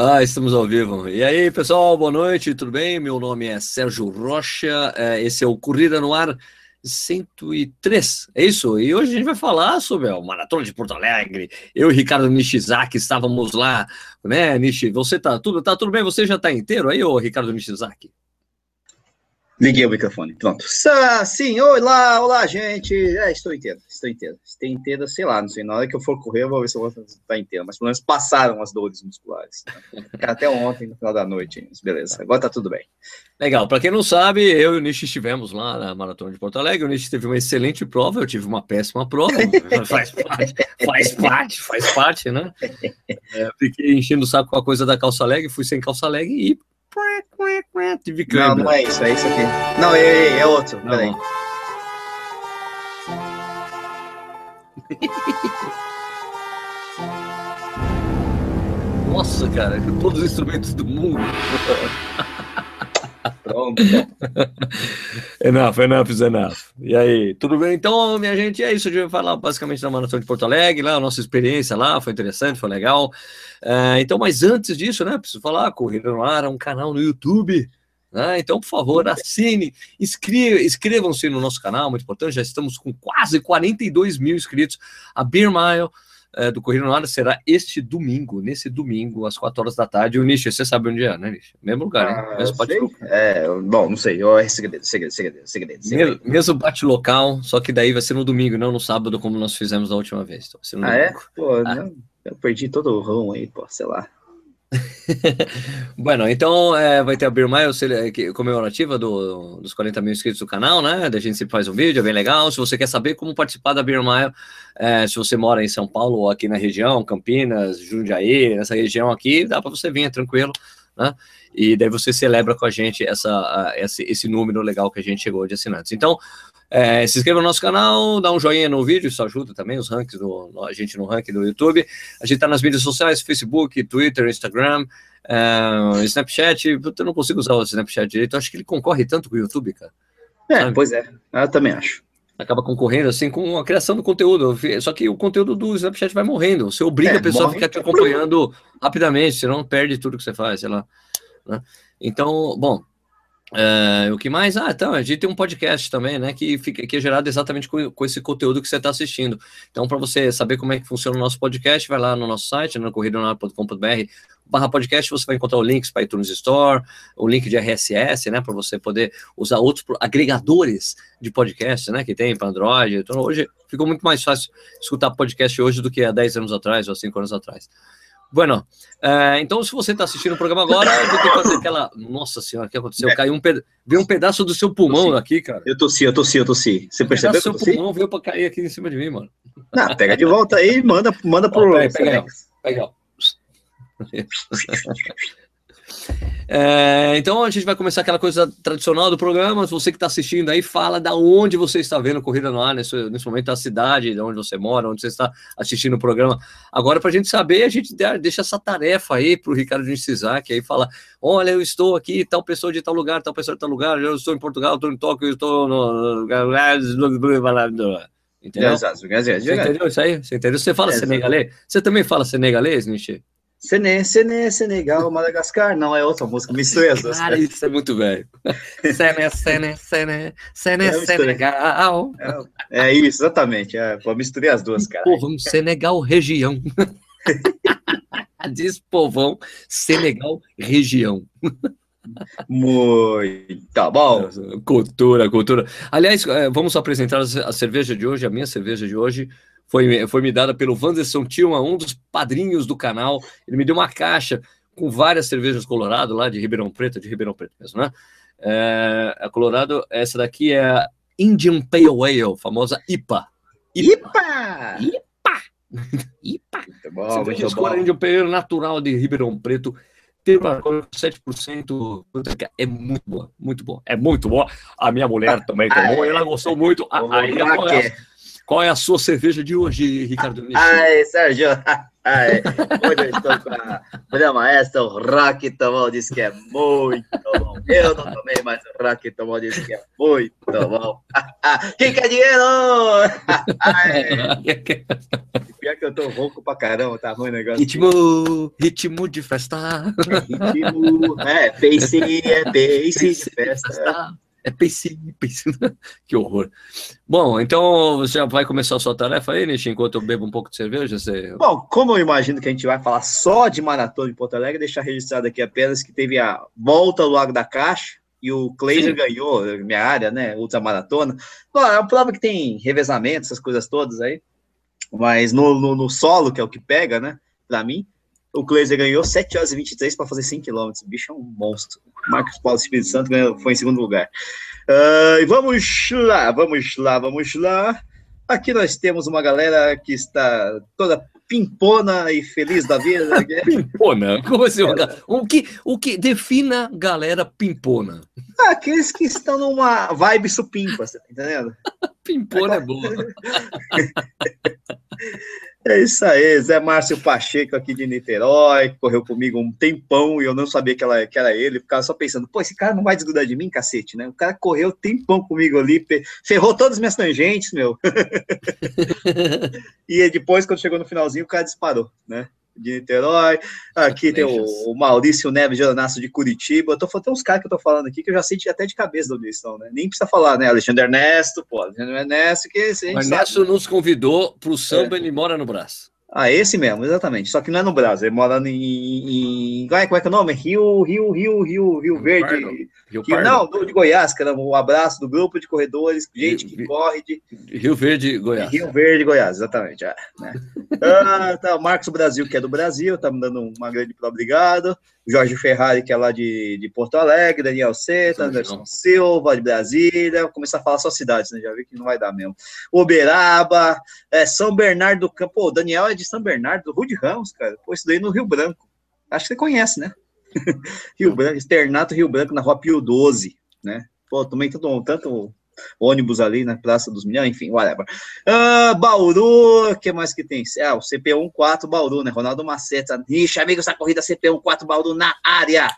Ah, estamos ao vivo. E aí, pessoal, boa noite, tudo bem? Meu nome é Sérgio Rocha, é, esse é o Corrida no Ar 103, é isso? E hoje a gente vai falar sobre o Maratona de Porto Alegre. Eu e Ricardo Nishizaki estávamos lá, né, Nishi? Você tá tudo, tá tudo bem? Você já tá inteiro aí, ô Ricardo Nishizaki? Liguei o microfone, pronto. Sim, olá, olá, gente. É, estou inteiro, estou inteiro. Estou inteiro, sei lá, não sei. Na hora que eu for correr, eu vou ver se eu vou estar inteiro. Mas pelo menos passaram as dores musculares. Até ontem, no final da noite. Mas beleza, agora tá tudo bem. Legal, para quem não sabe, eu e o Nish estivemos lá na Maratona de Porto Alegre. O Nish teve uma excelente prova, eu tive uma péssima prova. faz parte, faz parte, faz parte, né? É, fiquei enchendo o saco com a coisa da calça leg, fui sem calça leg e Não, não é isso, é isso aqui. Não, é, é, é outro. Não. Peraí. Nossa, cara, todos os instrumentos do mundo. Pronto. enough, enough is enough. E aí, tudo bem? Então, minha gente, é isso. A gente vai falar basicamente da Maratona de Porto Alegre, lá, a nossa experiência lá, foi interessante, foi legal. Uh, então, mas antes disso, né, preciso falar, Corrida no Ar é um canal no YouTube. Né? Então, por favor, assine, inscrevam-se no nosso canal, muito importante. Já estamos com quase 42 mil inscritos. A Beer Mile é, do Corrida no Ar será este domingo, nesse domingo, às 4 horas da tarde. O Nish, você sabe onde é, né, Nish? Mesmo lugar, hein? Ah, mesmo bate É, bom, não sei. Eu, é segredo, segredo, segredo, segredo, segredo. Mesmo bate local, só que daí vai ser no domingo, não no sábado, como nós fizemos da última vez. Então, ah, é? Pô, ah. Não, eu perdi todo o rão aí, pô, sei lá. bueno, então é, vai ter a Beer Mile comemorativa do, dos 40 mil inscritos do canal, né? Da gente sempre faz um vídeo, é bem legal. Se você quer saber como participar da Beer Mile, é, se você mora em São Paulo ou aqui na região, Campinas, Jundiaí, nessa região aqui, dá para você vir, é tranquilo, né? E daí você celebra com a gente essa, esse, esse número legal que a gente chegou de assinantes. Então, é, se inscreva no nosso canal, dá um joinha no vídeo, isso ajuda também os rankings do, a gente no ranking do YouTube. A gente está nas mídias sociais, Facebook, Twitter, Instagram, é, Snapchat. Eu não consigo usar o Snapchat direito, acho que ele concorre tanto com o YouTube, cara. É, sabe? pois é, eu também acho. Acaba concorrendo assim com a criação do conteúdo. Só que o conteúdo do Snapchat vai morrendo. Você obriga é, a pessoa a ficar te acompanhando rapidamente, senão perde tudo que você faz, sei lá. Né? Então, bom, é, o que mais? Ah, então, a gente tem um podcast também, né, que, fica, que é gerado exatamente com, com esse conteúdo que você está assistindo. Então, para você saber como é que funciona o nosso podcast, vai lá no nosso site, no corridonar.com.br barra podcast, você vai encontrar o links para iTunes Store, o link de RSS, né, para você poder usar outros agregadores de podcast, né, que tem para Android. Então, hoje ficou muito mais fácil escutar podcast hoje do que há 10 anos atrás ou 5 anos atrás. Bueno, uh, então se você está assistindo o programa agora, eu vou ter que fazer aquela. Nossa senhora, o que aconteceu? É. Caiu um, peda... veio um pedaço do seu pulmão aqui, cara. Eu tossi, eu tossi, eu tossi. Você um percebeu? O seu pulmão veio para cair aqui em cima de mim, mano. Não, pega de volta aí e manda, manda pro. Oh, pega, pega, pega. É, então a gente vai começar aquela coisa tradicional do programa. Você que está assistindo aí, fala da onde você está vendo Corrida no Ar nesse, nesse momento, da cidade, de onde você mora, onde você está assistindo o programa. Agora, para a gente saber, a gente deixa essa tarefa aí para o Ricardo que aí fala: olha, eu estou aqui, tal pessoa de tal lugar, tal pessoa de tal lugar, eu estou em Portugal, estou em Tóquio, estou no. Entendeu? Você entendeu isso aí? Você entendeu? Você fala senegalês? Você também fala senegalês, Nishi? Sené, Sené, Senegal, Madagascar. Não, é outra música, misturei as duas. Cara, isso é muito velho. Sené, Sené, Sené, Sené, é, Senegal. É, é, isso, exatamente. É, pô, misturei as duas, cara. Povão Senegal, região. Diz povão Senegal, região. Muito bom. Cultura, cultura. Aliás, é, vamos apresentar a cerveja de hoje, a minha cerveja de hoje foi, foi me dada pelo Wanderson Tilma, um dos padrinhos do canal. Ele me deu uma caixa com várias cervejas Colorado lá de Ribeirão Preto, de Ribeirão Preto mesmo, né? É, a Colorado, essa daqui é a Indian Pale Ale, famosa IPA. IPA! IPA! IPA! Muito bom, cerveja muito bom. Indian Pale Ale natural de Ribeirão Preto. Tem uma 7%. É muito boa, muito boa. É muito boa. A minha mulher também tomou, ela gostou muito. Aí, qual é a sua cerveja de hoje, Ricardo Nishi? Ai, Sérgio. Ai, hoje eu estou com a mulher maestra, o Rock tomou, disse que é muito bom. Eu não tomei, mas o Rock tomou, disse que é muito bom. Quem quer dinheiro? Pior que eu tô rouco pra caramba, tá ruim o negócio. Ritmo, ritmo de festa. Ritmo, é, pace, é pace de festa. É pace, pace. que horror. Bom, então você já vai começar a sua tarefa aí, Nish, enquanto eu bebo um pouco de cerveja? Você... Bom, como eu imagino que a gente vai falar só de maratona em Porto Alegre, deixar registrado aqui apenas que teve a volta ao Lago da Caixa, e o Cleiser ganhou minha área, né? Ultramaratona. É uma prova que tem revezamento, essas coisas todas aí. Mas no, no, no solo, que é o que pega, né? Para mim, o Cleiser ganhou 7 horas e 23 para fazer 5 km. O bicho é um monstro. Marcos Paulo Espírito Santo ganhou, foi em segundo lugar. Uh, vamos lá, vamos lá, vamos lá. Aqui nós temos uma galera que está toda pimpona e feliz da vida. Pimpona? Como assim? É. O que, o que defina galera pimpona? Aqueles que estão numa vibe supimpa, você tá entendendo? pimpona é boa. É isso aí, Zé Márcio Pacheco aqui de Niterói, que correu comigo um tempão e eu não sabia que, ela, que era ele, ficava só pensando, pô, esse cara não vai desgrudar de mim, cacete, né? O cara correu tempão comigo ali, ferrou todas as minhas tangentes, meu. e depois, quando chegou no finalzinho, o cara disparou, né? De Niterói. Aqui tem o, o, Maurício Neves de Anasso de Curitiba. Eu tô tem uns caras que eu tô falando aqui que eu já senti até de cabeça da audição, né? Nem precisa falar, né? Alexandre Ernesto, pô, Alexandre Ernesto, que esse, O Ernesto sabe. nos convidou pro samba, é. ele mora no braço. Ah, esse mesmo, exatamente. Só que não é no Brasil, ele mora em. em... É, como é que é o nome? Rio, Rio, Rio, Rio, Rio Verde. Rio, Rio Não, do, de Goiás, caramba. Um abraço do grupo de corredores, gente que corre de. Rio Verde, Goiás. Rio Verde, Goiás, exatamente. É, né? ah, tá, o Marcos Brasil, que é do Brasil, tá me dando uma grande obrigado. Jorge Ferrari, que é lá de, de Porto Alegre, Daniel Seta, Anderson Silva, de Brasília. Vou começar a falar só cidades, né? Já vi que não vai dar mesmo. Uberaba, é, São Bernardo do Campo. Pô, o Daniel é de São Bernardo, do Rude Ramos, cara. Pô, isso daí no Rio Branco. Acho que você conhece, né? Rio Branco, Externato Rio Branco, na rua Pio 12, né? Pô, também tanto, tanto ônibus ali na Praça dos Milhões, enfim, whatever. Uh, Bauru, o que mais que tem? Ah, o CP14 Bauru, né? Ronaldo Maceta. Ixi, amigo, essa corrida CP14 Bauru na área.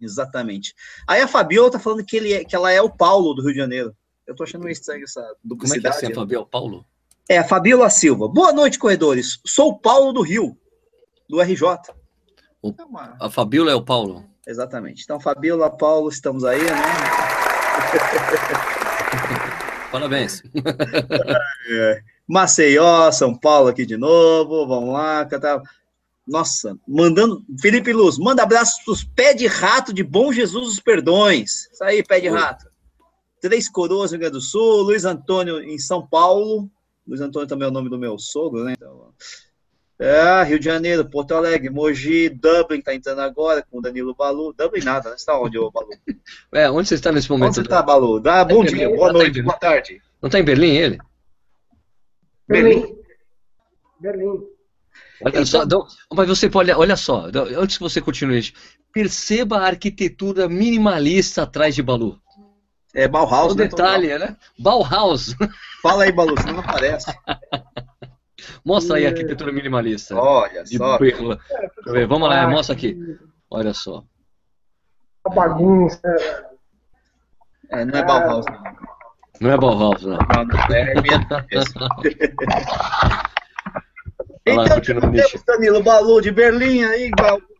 Exatamente. Aí a Fabiola tá falando que, ele é, que ela é o Paulo do Rio de Janeiro. Eu tô achando meio estranho essa duplicidade. Como é que é a Fabiola Paulo? É, a Fabiola Silva. Boa noite, corredores. Sou o Paulo do Rio, do RJ. O, a Fabiola é o Paulo? Exatamente. Então, Fabiola, Paulo, estamos aí, né? Parabéns. É. Maceió, São Paulo aqui de novo. Vamos lá, cantar. Nossa, mandando. Felipe Luz, manda abraços para os pé de rato de Bom Jesus dos Perdões. Isso aí, pé de rato. Três Coroas, Rio Grande do Sul. Luiz Antônio em São Paulo. Luiz Antônio também é o nome do meu sogro, né? Então, é, Rio de Janeiro, Porto Alegre, Mogi, Dublin tá entrando agora com o Danilo Balu. Dublin nada, né? Você tá onde, ô Balu? É, onde você está nesse momento? Onde você tá, Balu? Dá bom dia, Berlim, boa noite, boa tarde. Não tá em Berlim ele? Berlim. Berlim. Olha só, então, mas você pode, olha só, antes que você continue, perceba a arquitetura minimalista atrás de Balu. É Bauhaus, o né? detalhe, né? Bauhaus. Fala aí, Balu, senão não aparece. Mostra aí a arquitetura minimalista. Olha só. É, Vamos lá, mostra aqui. Olha só. A bagunça. É, não é Bauhaus, não. Não é Bauhaus, não. Não, não é. Então, lá, temos Danilo Balu de Berlim aí,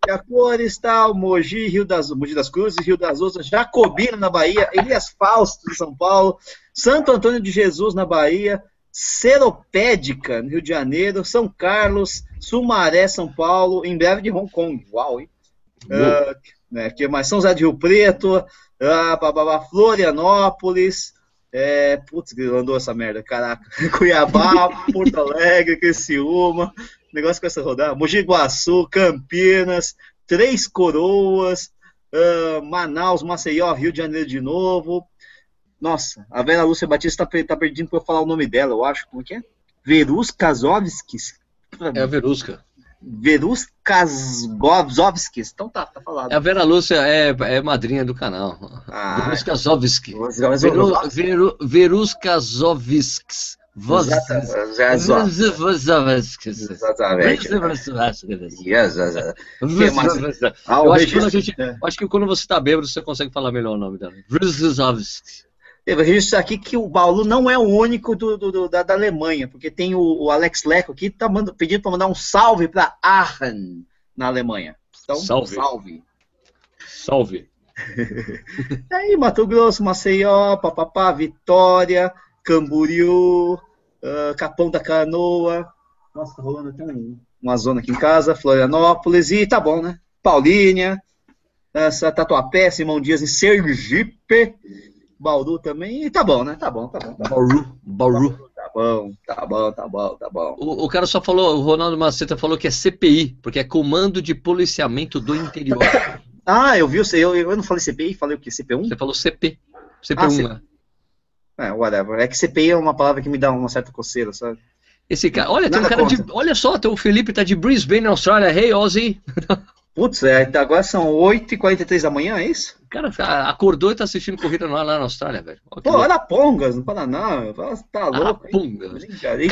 a cores, tal, Mogi, Rio das, Mogi das Cruzes, Rio das Ostras, Jacobina na Bahia, Elias Fausto de São Paulo, Santo Antônio de Jesus na Bahia, Seropédica, no Rio de Janeiro, São Carlos, Sumaré, São Paulo, em breve de Hong Kong. Uau, hein? Uh, né, que mais? São José de Rio Preto, uh, Florianópolis, é, putz, andou essa merda, caraca. Cuiabá, Porto Alegre, Criciúma, negócio com essa rodada. Mogi Guaçu, Campinas, Três Coroas, uh, Manaus, Maceió, Rio de Janeiro de novo, nossa, a Vera Lúcia Batista tá, tá pedindo para eu falar o nome dela, eu acho. Como que é? Verus Kazovskis. É a Verusca. Verus Kazovskis. Então tá, tá falado. É a Vera Lúcia é, é madrinha do canal. Ah, Verus Kazovskis. Veru, Verus Kazovskis. Exatamente. Eu acho que, quando você está bêbado, você consegue falar melhor o nome dela. Wrzowski. Registro aqui que o Baulu não é o único do, do, do da, da, Alemanha, porque tem o, o Alex Leco aqui tá manda, pedindo para mandar um salve para Aachen, na Alemanha. Então, salve. Salve. salve. aí, Mato Grosso, Maceió, Papapá, Vitória, Camboriú, uh, Capão da Canoa. Nossa, tá rolando até um, uma zona aqui em casa, Florianópolis, e tá bom, né? Paulínia, essa Tatuapé, Simão Dias em Sergipe, Bauru também, e tá bom, né? Tá bom, tá bom. Tá Bauru, Bauru. Tá bom, tá bom, tá bom, tá bom. O, o cara só falou, o Ronaldo Maceta falou que é CPI, porque é Comando de Policiamento do Interior. ah, eu vi, eu, eu não falei CPI, falei o quê? CP1? Você falou CP. CP1, ah, né? É, whatever. É que CPI é uma palavra que me dá uma certa coceira, sabe? Esse cara, olha, Nada tem um cara de. Olha só, o Felipe tá de Brisbane, na Austrália. Hey, Ozzy! Putz, é, agora são 8h43 da manhã, é isso? Cara acordou e tá assistindo corrida lá, lá na Austrália, velho. Pô, olha Pongas, no Paraná. Tá louco. Arapongas.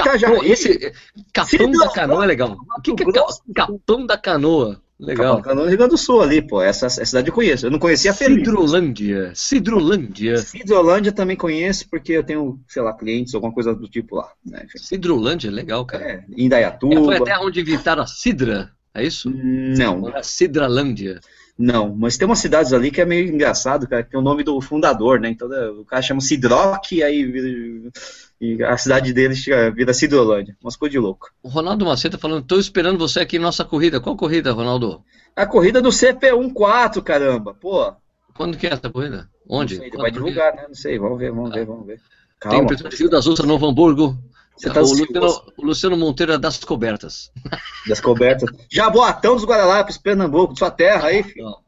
Capão, esse, Capão da Canoa é legal. O que, que é Capão da Canoa? Legal. Capão Rio Grande do Sul ali, pô. Essa, essa cidade eu conheço. Eu não conhecia a Felipe. Cidrolândia. Cidrolândia. Cidrolândia também conheço porque eu tenho, sei lá, clientes, alguma coisa do tipo lá. Né? Cidrolândia, legal, cara. É, Indaiatuba. É, foi até onde inventaram a Cidra, é isso? Não. A Cidralândia. Não, mas tem umas cidades ali que é meio engraçado, cara, que tem o nome do fundador, né? Então o cara chama Sidrock e aí e a cidade deles vira Cidrolândia. Umas coisas de louco. O Ronaldo Maceta falando, estou esperando você aqui em nossa corrida. Qual corrida, Ronaldo? A corrida do CP14, caramba, pô. Quando que é essa corrida? Onde? Sei, vai divulgar, né? Não sei, vamos ver, vamos ver, vamos ver. Calma. Tem o Petróleo das Russas, Novo Hamburgo. Você tá o, Luciano, o Luciano Monteiro é das cobertas. Das cobertas. Jaboatão dos Guararapes, Pernambuco, sua terra aí, filho. Não.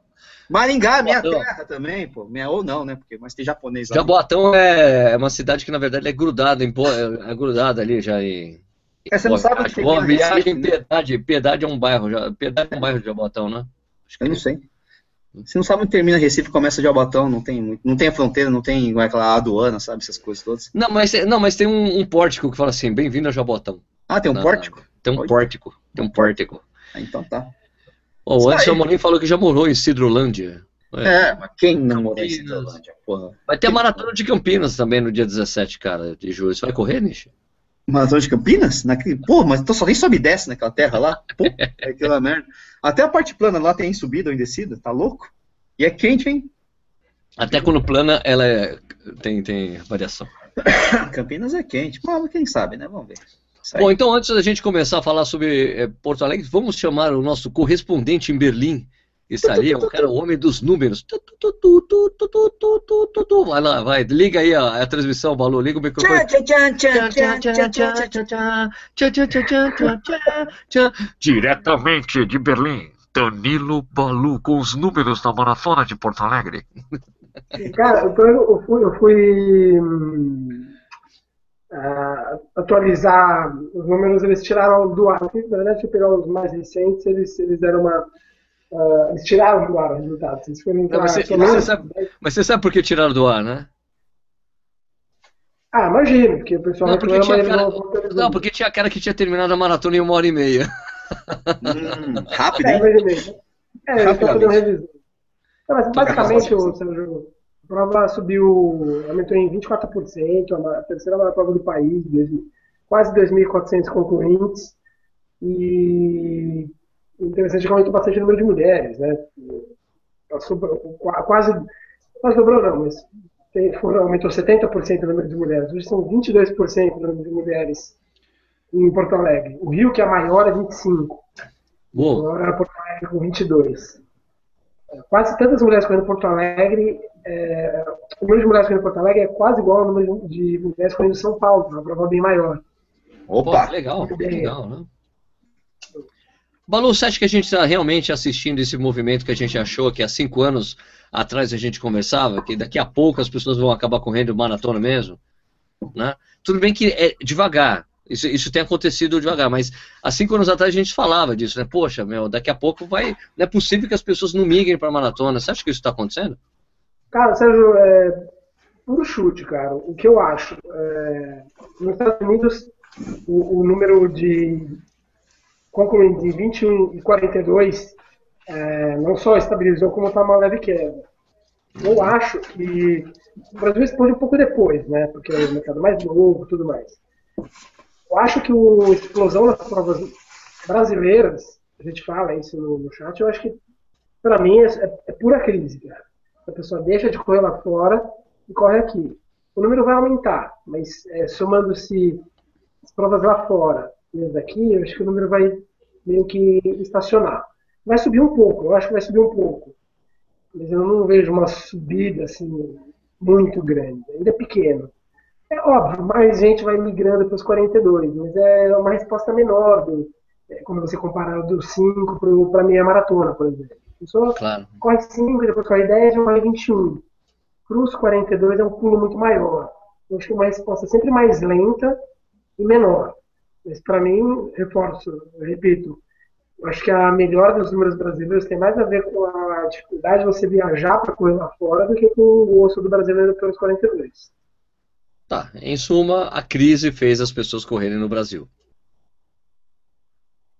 Maringá, minha terra também, pô. Minha, ou não, né? Porque, mas tem japonês lá. Jaboatão é, é uma cidade que, na verdade, é grudada, em, é, é grudada ali já em. É, você não sabe onde Boa viagem, Recife, né? Piedade. Piedade é um bairro. Já, Piedade é um bairro de Jaboatão, né? Acho que eu não sei. Você não sabe onde termina Recife começa Jaboatão, não tem, não tem a fronteira, não tem aquela aduana, sabe? Essas coisas todas. Não, mas, não, mas tem um, um pórtico que fala assim: bem-vindo a Jaboatão. Ah, tem um pórtico? Tem um pórtico. Tem um pórtico. Ah, então tá. Oh, o Anderson Amorim falou que já morou em Cidrolândia. É, é mas quem não morou em Cidrolândia, porra? Vai ter a Maratona de Campinas também no dia 17, cara, de julho. Você vai correr, Nish? Maratona de Campinas? Naquele... Pô, mas então só nem sobe e desce naquela terra lá. Pô, é aquela merda. Até a parte plana lá tem subida ou descida, tá louco? E é quente, hein? Até quando plana, ela é... tem, tem variação. Campinas é quente, mas quem sabe, né? Vamos ver. Bom, então antes da gente começar a falar sobre é, Porto Alegre, vamos chamar o nosso correspondente em Berlim, isso ali é um cara, o homem dos números. Vai lá, vai, liga aí a, a transmissão, Balu, liga o microfone. Diretamente de Berlim, Danilo Balu com os números da maratona de Porto Alegre. Cara, eu fui, eu fui uh, atualizar os números, eles tiraram do ar. Na verdade, se eu pegar os mais recentes, eles, eles deram uma Uh, eles tiraram do ar os resultados. Eles foram entrar, mas, você, você sabe, mas você sabe por que tiraram do ar, né? Ah, imagino, porque o pessoal não, porque tinha cara, não, não, porque tinha cara que tinha terminado a maratona em uma hora e meia. Hum, rápido, é, hein? É, é eles estão revisão. Não, mas basicamente, o Sérgio, a prova subiu, aumentou em 24%, a terceira maior prova do país, quase 2.400 concorrentes. E interessante que aumentou bastante o número de mulheres, né? Passou, quase, quase dobrou não, mas tem, foram, aumentou 70% o número de mulheres. Hoje são 22% o número de mulheres em Porto Alegre. O Rio, que é maior, é 25. Uou. Agora Porto Alegre com 22. Quase tantas mulheres correndo em Porto Alegre, é, o número de mulheres correndo em Porto Alegre é quase igual ao número de mulheres correndo em São Paulo, uma prova bem maior. Opa! Pô, legal, legal, né? Balu, você acha que a gente está realmente assistindo esse movimento que a gente achou que há cinco anos atrás a gente conversava, que daqui a pouco as pessoas vão acabar correndo maratona mesmo? Né? Tudo bem que é devagar, isso, isso tem acontecido devagar, mas há cinco anos atrás a gente falava disso, né? Poxa, meu, daqui a pouco vai. Não é possível que as pessoas não migrem para maratona. Você acha que isso está acontecendo? Cara, Sérgio, é puro chute, cara. O que eu acho? É, nos Estados Unidos, o, o número de concluindo de 21 e 42, é, não só estabilizou, como está uma leve queda. eu acho que o Brasil responde um pouco depois, né? Porque é o mercado mais novo e tudo mais. Eu acho que a explosão das provas brasileiras, a gente fala isso no, no chat, eu acho que, para mim, é, é, é, pura crise, cara. A pessoa deixa de correr lá fora e corre aqui. O número vai aumentar, mas é, somando-se as provas lá fora daqui, eu acho que o número vai meio que estacionar. Vai subir um pouco, eu acho que vai subir um pouco. Mas eu não vejo uma subida assim muito grande. Ainda é pequeno. É óbvio, mais gente vai migrando para os 42, mas é uma resposta menor, do, é, como você comparar do 5 para a meia maratona, por exemplo. A pessoa claro. corre 5, depois corre 10, e corre 21. Para os 42 é um pulo muito maior. Eu acho que é uma resposta sempre mais lenta e menor. Mas para mim, reforço, repito, acho que a melhor dos números brasileiros tem mais a ver com a dificuldade de você viajar para correr lá fora do que com o osso do brasileiro pelos 42. Tá, em suma, a crise fez as pessoas correrem no Brasil.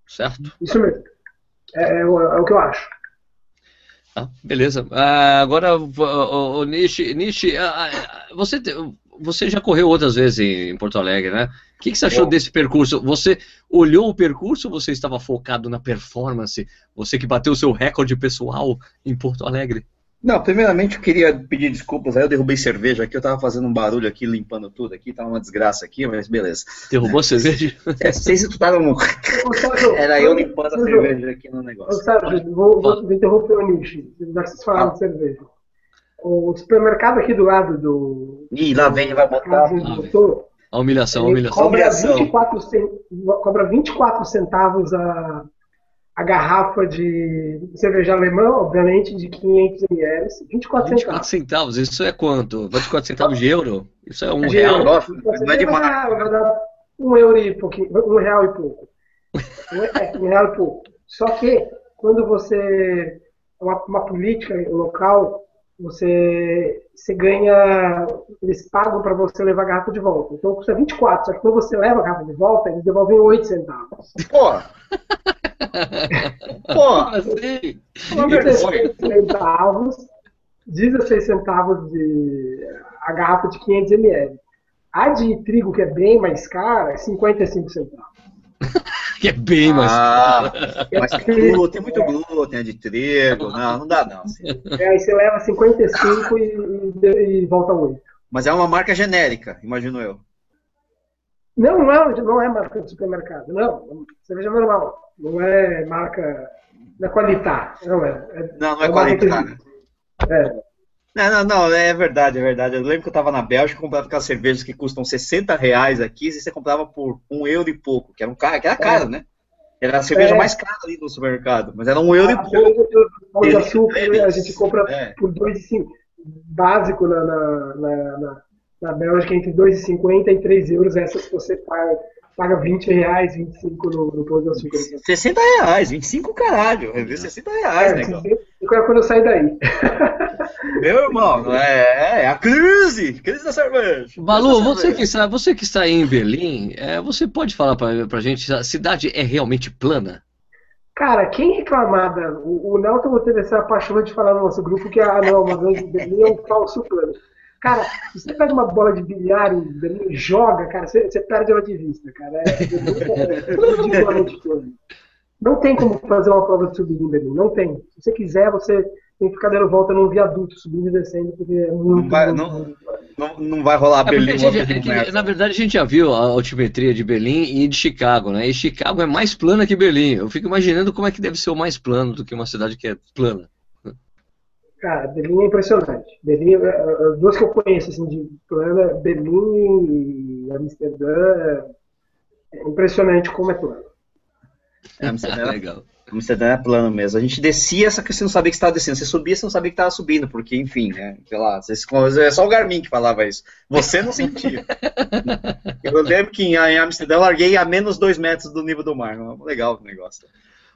Certo? Isso mesmo. É, é, o, é o que eu acho. Ah, beleza. Ah, agora, o, o, Nishi, Nishi ah, ah, você, você já correu outras vezes em, Porto Alegre, né? O que, que você achou Bom. desse percurso? Você olhou o percurso ou você estava focado na performance? Você que bateu o seu recorde pessoal em Porto Alegre? Não, primeiramente eu queria pedir desculpas, aí eu derrubei cerveja aqui, eu tava fazendo um barulho aqui, limpando tudo aqui, tava uma desgraça aqui, mas beleza. Derrubou cerveja? É, vocês escutaram no... Era eu limpando a cerveja aqui no negócio. Sérgio, vou, vou interromper o nicho, já vocês falaram ah. de cerveja. O supermercado aqui do lado do... Ih, lá vem, vai botar... a humilhação, a humilhação. Cobra 24, cobra 24 centavos a a garrafa de cerveja alemã, obviamente, de 500 ml, 24 centavos. 24 centavos, isso é quanto? 24 centavos de euro? Isso é um de real? Euro. Não é de marca. Um euro e pouquinho, um real e pouco. É, um real e pouco. Só que, quando você, uma, uma política local, você, você ganha, eles pagam para você levar a garrafa de volta. Então custa 24, só que quando você leva a garrafa de volta, eles devolvem 8 centavos. Porra! Pô, assim? 16 centavos, 16 centavos de a garrafa de 500 ml. A de trigo, que é bem mais cara, é 55 centavos. que é bem mais ah, cara. Mas tem glúten, muito glúten, é de trigo. Não, não dá não. Assim. É, aí você leva 55 e, e, e volta 8. Mas é uma marca genérica, imagino eu. Não, não é, não é marca de supermercado, não. Cerveja normal. Não é marca. Não é qualitar. Não é. é não, não é, é qualitar. Né? É. Não, não, não, é verdade, é verdade. Eu lembro que eu estava na Bélgica comprava aquelas cervejas que custam 60 reais aqui, e você comprava por um euro e pouco, que era um cara, que era caro, é. né? Era a cerveja é. mais cara ali no supermercado, mas era um euro ah, e pouco. O de açúcar a gente compra é. por 2,5. Básico na, na, na, na, na Bélgica, entre 2,50 e 3 euros, essas que você paga paga 20 reais, 25 no, no Pão de Açúcar. 60 reais, 25 caralho. Eu vi 60 reais, é, né? Quando eu sair daí. Meu irmão, é, é a crise, crise da cerveja. Balu, você que está, você que está aí em Berlim, é, você pode falar pra, pra gente, a cidade é realmente plana? Cara, quem reclamada, o, o Nelton teve essa paixão de falar no nosso grupo que, ah não, mas Berlim é um falso plano. Cara, se você pega uma bola de bilhar e joga, cara, você, você perde ela de vista, cara. É, é, não tem como fazer uma prova de subida em Berlim, não tem. Se você quiser, você tem que ficar dando volta num viaduto, subindo e descendo, porque é muito. Não vai, não, não, não vai rolar é Berlim. Gente, é na verdade, a gente já viu a altimetria de Berlim e de Chicago, né? E Chicago é mais plana que Berlim. Eu fico imaginando como é que deve ser o mais plano do que uma cidade que é plana. Cara, Berlim é impressionante. Berlim, é, é, as duas que eu conheço, assim, de plano, Berlim e Amsterdã, é impressionante como é plano. É, Amsterdã, é legal. Amsterdã é plano mesmo. A gente descia, só que você não sabia que estava descendo. Você subia, você não sabia que estava subindo, porque, enfim, né, sei lá, é só o Garmin que falava isso. Você não sentia. eu lembro que em Amsterdã eu larguei a menos dois metros do nível do mar. Legal o negócio.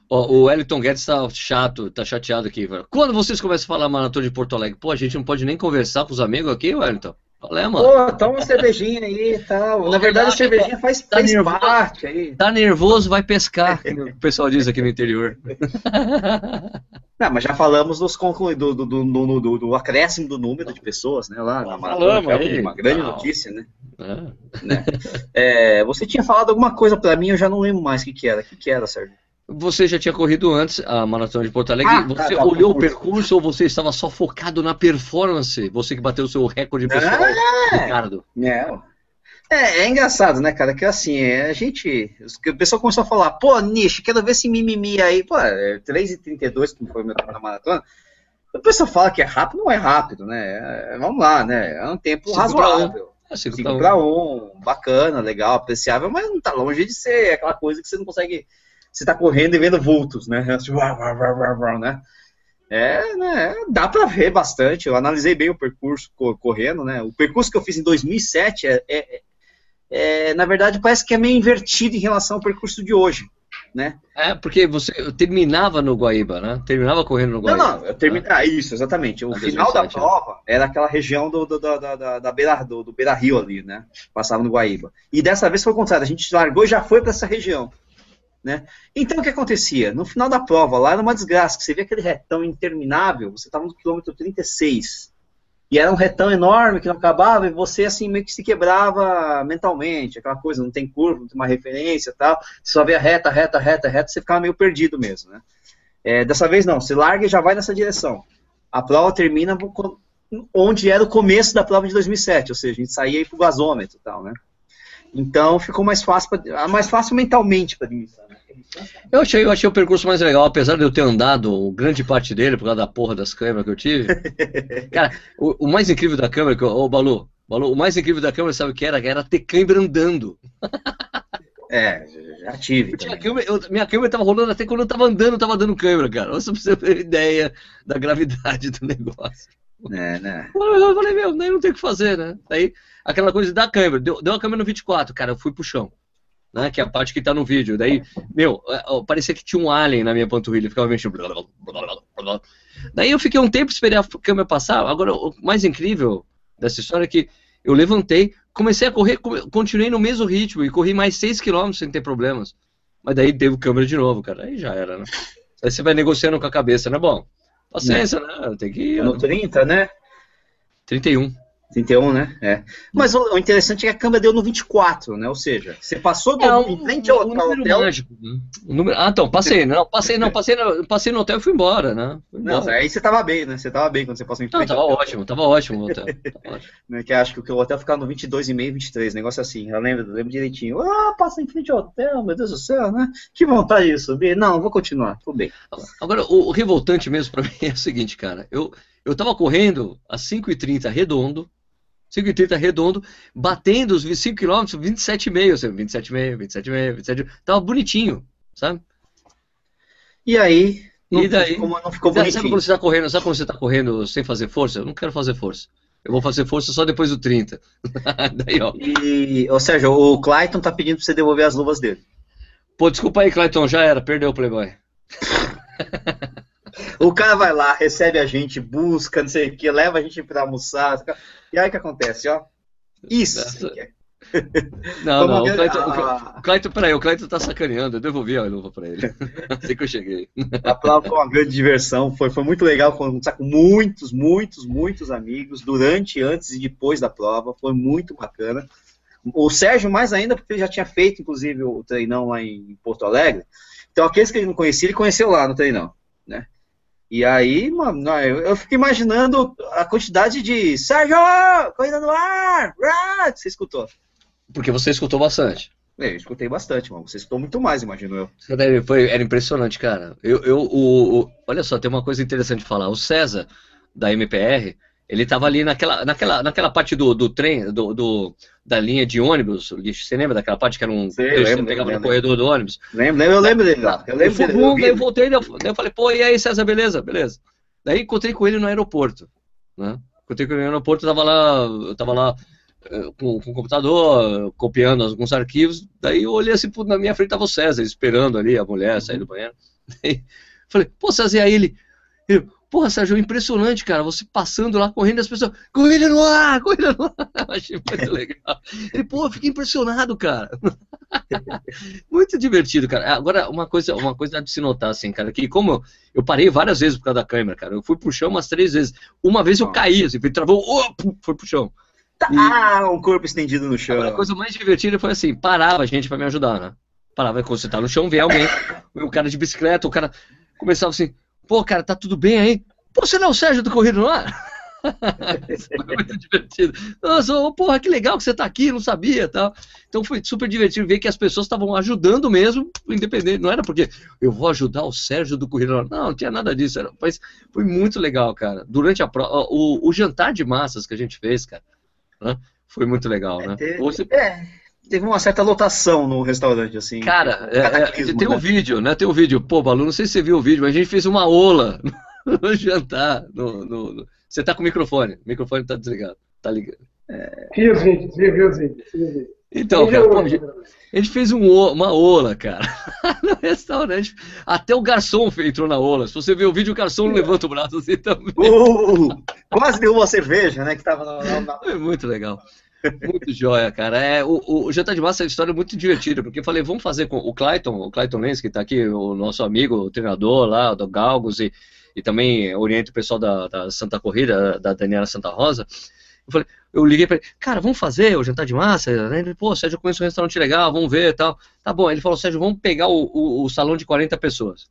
o Wellington Guedes tá chato, tá chateado aqui. Quando vocês começam a falar maratona de Porto Alegre? Pô, a gente não pode nem conversar com os amigos aqui, Wellington? Qual é, mano? Pô, toma uma cervejinha aí e tal. Na verdade, a cervejinha faz, tá faz nervoso, parte aí. Tá nervoso, vai pescar, o pessoal diz aqui no interior. Não, mas já falamos dos conclu... do, do, do, do, do acréscimo do número de pessoas, né? Lá na Falamos, é uma grande não. notícia, né? É. né? É, você tinha falado alguma coisa para mim, eu já não lembro mais o que, que era. O que, que era, Sérgio? Você já tinha corrido antes a maratona de Porto Alegre. Ah, você tá, tá, olhou o percurso ou você estava só focado na performance? Você que bateu o seu recorde pessoal, ah, Ricardo? Não. É, é engraçado, né, cara? Que assim, é, a gente. O pessoal começou a falar, pô, Nish, quero ver esse mimimi aí. Pô, é 3h32, que foi meu tempo na maratona. O pessoal fala que é rápido, não é rápido, né? É, vamos lá, né? É um tempo cinco razoável. 5 para 1, um, bacana, legal, apreciável, mas não tá longe de ser aquela coisa que você não consegue. Você tá correndo e vendo vultos, né? Tipo, né? É, né, dá para ver bastante. Eu analisei bem o percurso correndo, né? O percurso que eu fiz em 2007 é, é, é, na verdade, parece que é meio invertido em relação ao percurso de hoje. Né? É, porque você terminava no Guaíba, né? Terminava correndo no Guaíba. Não, não, eu terminava, ah, isso, exatamente. O final 2007, da é. prova era aquela região do, do, da, da, da beira, do, do Beira Rio ali, né? Passava no Guaíba. E dessa vez foi o contrário, a gente largou e já foi para essa região. Né? Então o que acontecia? No final da prova, lá era uma desgraça, que você via aquele retão interminável, você estava no quilômetro 36. E era um retão enorme que não acabava, e você assim meio que se quebrava mentalmente, aquela coisa, não tem curva, não tem uma referência tal. Você só vê reta, reta, reta, reta, você ficava meio perdido mesmo, né? É, dessa vez não, você larga e já vai nessa direção. A prova termina onde era o começo da prova de 2007, ou seja, a gente saía aí pro gasômetro e tal, né? Então ficou mais fácil, pra, mais fácil mentalmente para administrar. Eu achei, eu achei o percurso mais legal, apesar de eu ter andado grande parte dele por causa da porra das câmeras que eu tive. Cara, o, o mais incrível da câmera, que, ô Balu, Balu, o mais incrível da câmera, sabe o que era? Era ter câmera andando. É, já tive. Câmera, eu, minha câmera estava rolando até quando eu estava andando, eu estava dando câmera, cara. Você ter ideia da gravidade do negócio. É, né? Eu falei, meu, nem não tem o que fazer, né? Aí, aquela coisa da câmera, deu, deu a câmera no 24, cara, eu fui pro chão né? Que é a parte que tá no vídeo. Daí, meu, é, parecia que tinha um alien na minha panturrilha, ficava mexendo. Daí eu fiquei um tempo esperei a câmera passar. Agora, o mais incrível dessa história é que eu levantei, comecei a correr, continuei no mesmo ritmo e corri mais 6 km sem ter problemas. Mas daí teve câmera de novo, cara. Aí já era, né? Aí você vai negociando com a cabeça, né? Bom, paciência, né? Tem que ir. No 30, né? 31. 31, né? É. Mas o, interessante é que a câmera deu no 24, né? Ou seja, você passou do, é, um, em frente ao, um hotel. Mágico, né? número, ah, então, passei, não, passei, não, passei no, passei no hotel e fui embora, né? Fui embora. Não, aí você tava bem, né? Você tava bem quando você passou em frente. Não, tava ótimo, tava ótimo o hotel. Tava ótimo. Né, que acho que o hotel ficava no 22,5, 23, negócio assim. Eu lembro, eu lembro direitinho. Ah, passa em frente ao hotel, meu Deus do céu, né? Que vontade de subir. Não, vou continuar, tudo bem. Agora, o, o revoltante mesmo pra mim é o seguinte, cara. Eu, eu tava correndo às 5h30 redondo, 5,30 redondo, batendo os 5 km, 27,5, 27,5, 27,5, 27,5. Tava bonitinho, sabe? E aí, não, e daí, ficou, não ficou bonitinho. Sabe quando você tá correndo, sabe quando você tá correndo sem fazer força? Eu não quero fazer força. Eu vou fazer força só depois do 30. daí, ó. E, ou seja, o Clayton tá pedindo pra você devolver as luvas dele. Pô, desculpa aí, Clayton, já era, perdeu o Playboy. O cara vai lá, recebe a gente, busca, não sei o que, leva a gente pra almoçar. E aí o que acontece, ó? Isso. Não, não, o Cleiton, a... o peraí, o tá sacaneando, eu devolvi a luva pra ele. assim que eu cheguei. A prova foi uma grande diversão, foi, foi muito legal conversar com muitos, muitos, muitos amigos, durante, antes e depois da prova, foi muito bacana. O Sérgio, mais ainda, porque ele já tinha feito, inclusive, o treinão lá em Porto Alegre. Então, aqueles que ele não conhecia, ele conheceu lá no treinão, né? E aí, mano, eu fico imaginando a quantidade de Sérgio, corrida no ar, que você escutou. Porque você escutou bastante. É, eu escutei bastante, mano. Você escutou muito mais, imagino eu. Foi, era impressionante, cara. Eu, eu, o, o, olha só, tem uma coisa interessante de falar. O César, da MPR, ele tava ali naquela, naquela, naquela parte do, do trem, do, do, da linha de ônibus. Você lembra daquela parte que era um. Sei, eu lembro, pegava no corredor do ônibus? Lembro, eu lembro dele lá. Eu lembro dele. Daí eu voltei, daí eu falei, pô, e aí, César, beleza? Beleza. Daí encontrei com ele no aeroporto. Né? Encontrei com ele no aeroporto, eu tava lá, eu tava lá eh, com, com o computador, copiando alguns arquivos. Daí eu olhei assim, na minha frente tava o César, esperando ali a mulher sair do banheiro. Daí, falei, pô, César, e aí ele. ele Porra, Sérgio, impressionante, cara. Você passando lá, correndo, as pessoas. Corrida no ar, corrida no ar. Achei muito legal. Ele, pô, fiquei impressionado, cara. muito divertido, cara. Agora, uma coisa, uma coisa de se notar, assim, cara, que como eu parei várias vezes por causa da câmera, cara. Eu fui pro chão umas três vezes. Uma vez eu caí, assim, travou, oh, foi pro chão. Ah, um corpo estendido no chão. a coisa mais divertida foi assim, parava a gente pra me ajudar, né? Parava quando você tá no chão, vê alguém, o cara de bicicleta, o cara começava assim, pô, cara, tá tudo bem aí? Pô, você não é o Sérgio do Corrido no Ar? Isso foi muito divertido. Nossa, oh, porra, que legal que você tá aqui, não sabia tal. Então foi super divertido ver que as pessoas estavam ajudando mesmo, independente. Não era porque eu vou ajudar o Sérgio do Corrido no Ar. Não, não tinha nada disso. Era, mas foi muito legal, cara. Durante a prova, o, o jantar de massas que a gente fez, cara, né? Foi muito legal, é, né? Teve, Você... é, teve uma certa lotação no restaurante, assim. Cara, é, é, tem um né? vídeo, né? Tem um vídeo. Pô, Balu, não sei se você viu o vídeo, mas a gente fez uma ola no jantar. No, no, no... Você tá com o microfone. O microfone tá desligado. Tá ligado. É... Vi os vídeos, vi, vi os vídeos. Então, cara, pô, a gente fez um, uma ola, cara, no restaurante. Até o garçom entrou na ola. Se você ver o vídeo, o garçom não levanta o braço assim também. Uh, quase deu uma cerveja, né? Que tava na, na... Foi muito legal. Muito joia, cara. É, o, o, Jantar de Massa é uma história muito divertida, porque eu falei, vamos fazer com o Clayton, o Clayton Lenz, que está aqui, o nosso amigo, o treinador lá, do Galgos, e, e também orienta o pessoal da, da Santa Corrida, da Daniela Santa Rosa. Eu falei, eu liguei para ele, cara, vamos fazer o jantar de massa? Ele, pô, Sérgio, eu conheço um restaurante legal, vamos ver e tal. Tá bom, ele falou, Sérgio, vamos pegar o, o, o salão de 40 pessoas.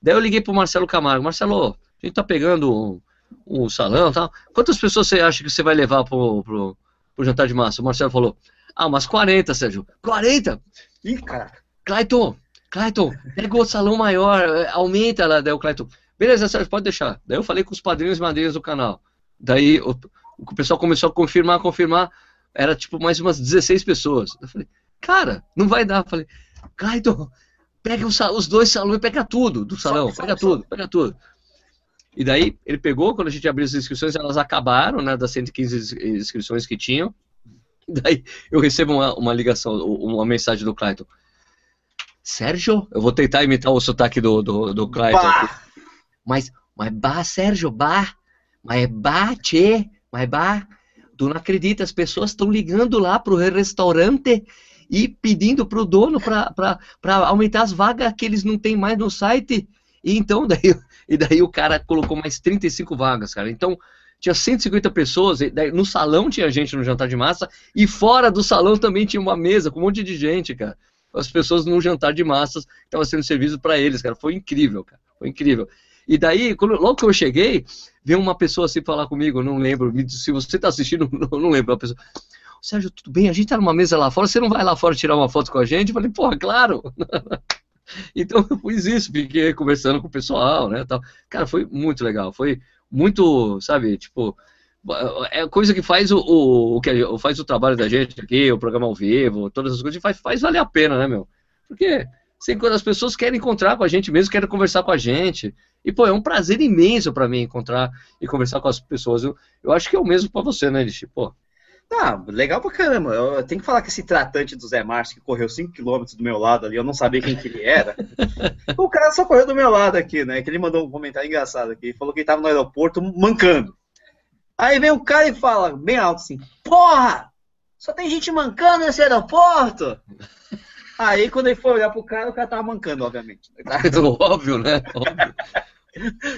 Daí eu liguei pro Marcelo Camargo, Marcelo, a gente tá pegando um, um salão e tal. Quantas pessoas você acha que você vai levar pro, pro pro jantar de massa. O Marcelo falou, ah, umas 40, Sérgio. 40? Ih, caraca. Clayton, Clayton, pega o salão maior, é, aumenta lá. Daí o Clayton, beleza, Sérgio, pode deixar. Daí eu falei com os padrinhos e madrinhas do canal. Daí o, o pessoal começou a confirmar, confirmar. Era tipo mais umas 16 pessoas. Eu falei, cara, não vai dar. Eu falei, Clayton, pega os, os dois salões, pega tudo do salão, pega tudo, pega tudo. E daí ele pegou, quando a gente abriu as inscrições, elas acabaram, né, das 115 inscrições que tinham. Daí eu recebo uma, uma ligação, uma mensagem do Clayton. Sérgio, eu vou tentar imitar o sotaque do, do, do Clayton. Bah. Mas, mas bah, Sérgio, bah, mas bah, tchê, mas bah, tu não acredita, as pessoas estão ligando lá pro restaurante e pedindo pro dono para aumentar as vagas que eles não têm mais no site. E então, daí, e daí o cara colocou mais 35 vagas, cara. Então, tinha 150 pessoas, daí, no salão tinha gente no jantar de massa, e fora do salão também tinha uma mesa com um monte de gente, cara. As pessoas no jantar de massas estavam sendo servido para eles, cara. Foi incrível, cara. Foi incrível. E daí, quando, logo que eu cheguei, veio uma pessoa assim falar comigo, não lembro, se você está assistindo, não, não lembro, a pessoa. Sérgio, tudo bem? A gente tá numa mesa lá fora, você não vai lá fora tirar uma foto com a gente? Eu falei, porra, claro. Então eu fiz isso, fiquei conversando com o pessoal, né? Tal. Cara, foi muito legal, foi muito, sabe, tipo, é coisa que faz o, o, o que faz o trabalho da gente aqui, o programa ao vivo, todas as coisas, faz, faz valer a pena, né, meu? Porque assim, quando as pessoas querem encontrar com a gente mesmo, querem conversar com a gente. E, pô, é um prazer imenso para mim encontrar e conversar com as pessoas. Eu, eu acho que é o mesmo para você, né, Lixe? Pô, ah, legal pra caramba. Eu tenho que falar que esse tratante do Zé Márcio que correu 5km do meu lado ali, eu não sabia quem que ele era. o cara só correu do meu lado aqui, né? Que ele mandou um comentário engraçado aqui. Falou que ele tava no aeroporto mancando. Aí vem o cara e fala, bem alto assim: Porra! Só tem gente mancando nesse aeroporto? Aí quando ele foi olhar pro cara, o cara tava mancando, obviamente. Óbvio, né? Óbvio.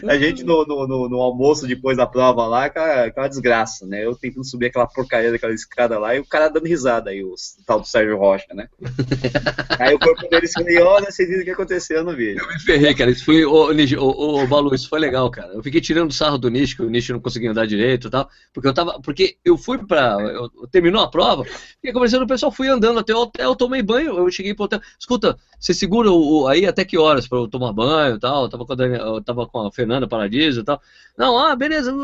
A gente no, no, no, no, almoço depois da prova lá, aquela, aquela desgraça, né? Eu tentando subir aquela porcaria daquela escada lá e o cara dando risada aí, o tal do Sérgio Rocha, né? aí o corpo dele esfriou, olha, vocês viram o que aconteceu no vídeo. Eu me ferrei, cara. Isso foi, ô, ô, ô, Balu, isso foi legal, cara. Eu fiquei tirando sarro do Nish, que o Nish não conseguia andar direito e tal, porque eu tava, porque eu fui pra, eu, terminou a prova, fiquei conversando com o pessoal, fui andando até o hotel, tomei banho, eu cheguei pro hotel, escuta, você segura o, aí até que horas pra eu tomar banho e tal, eu tava com a, Daniel, eu tava com a Fernanda Paradiso e tal. Não, ah, beleza,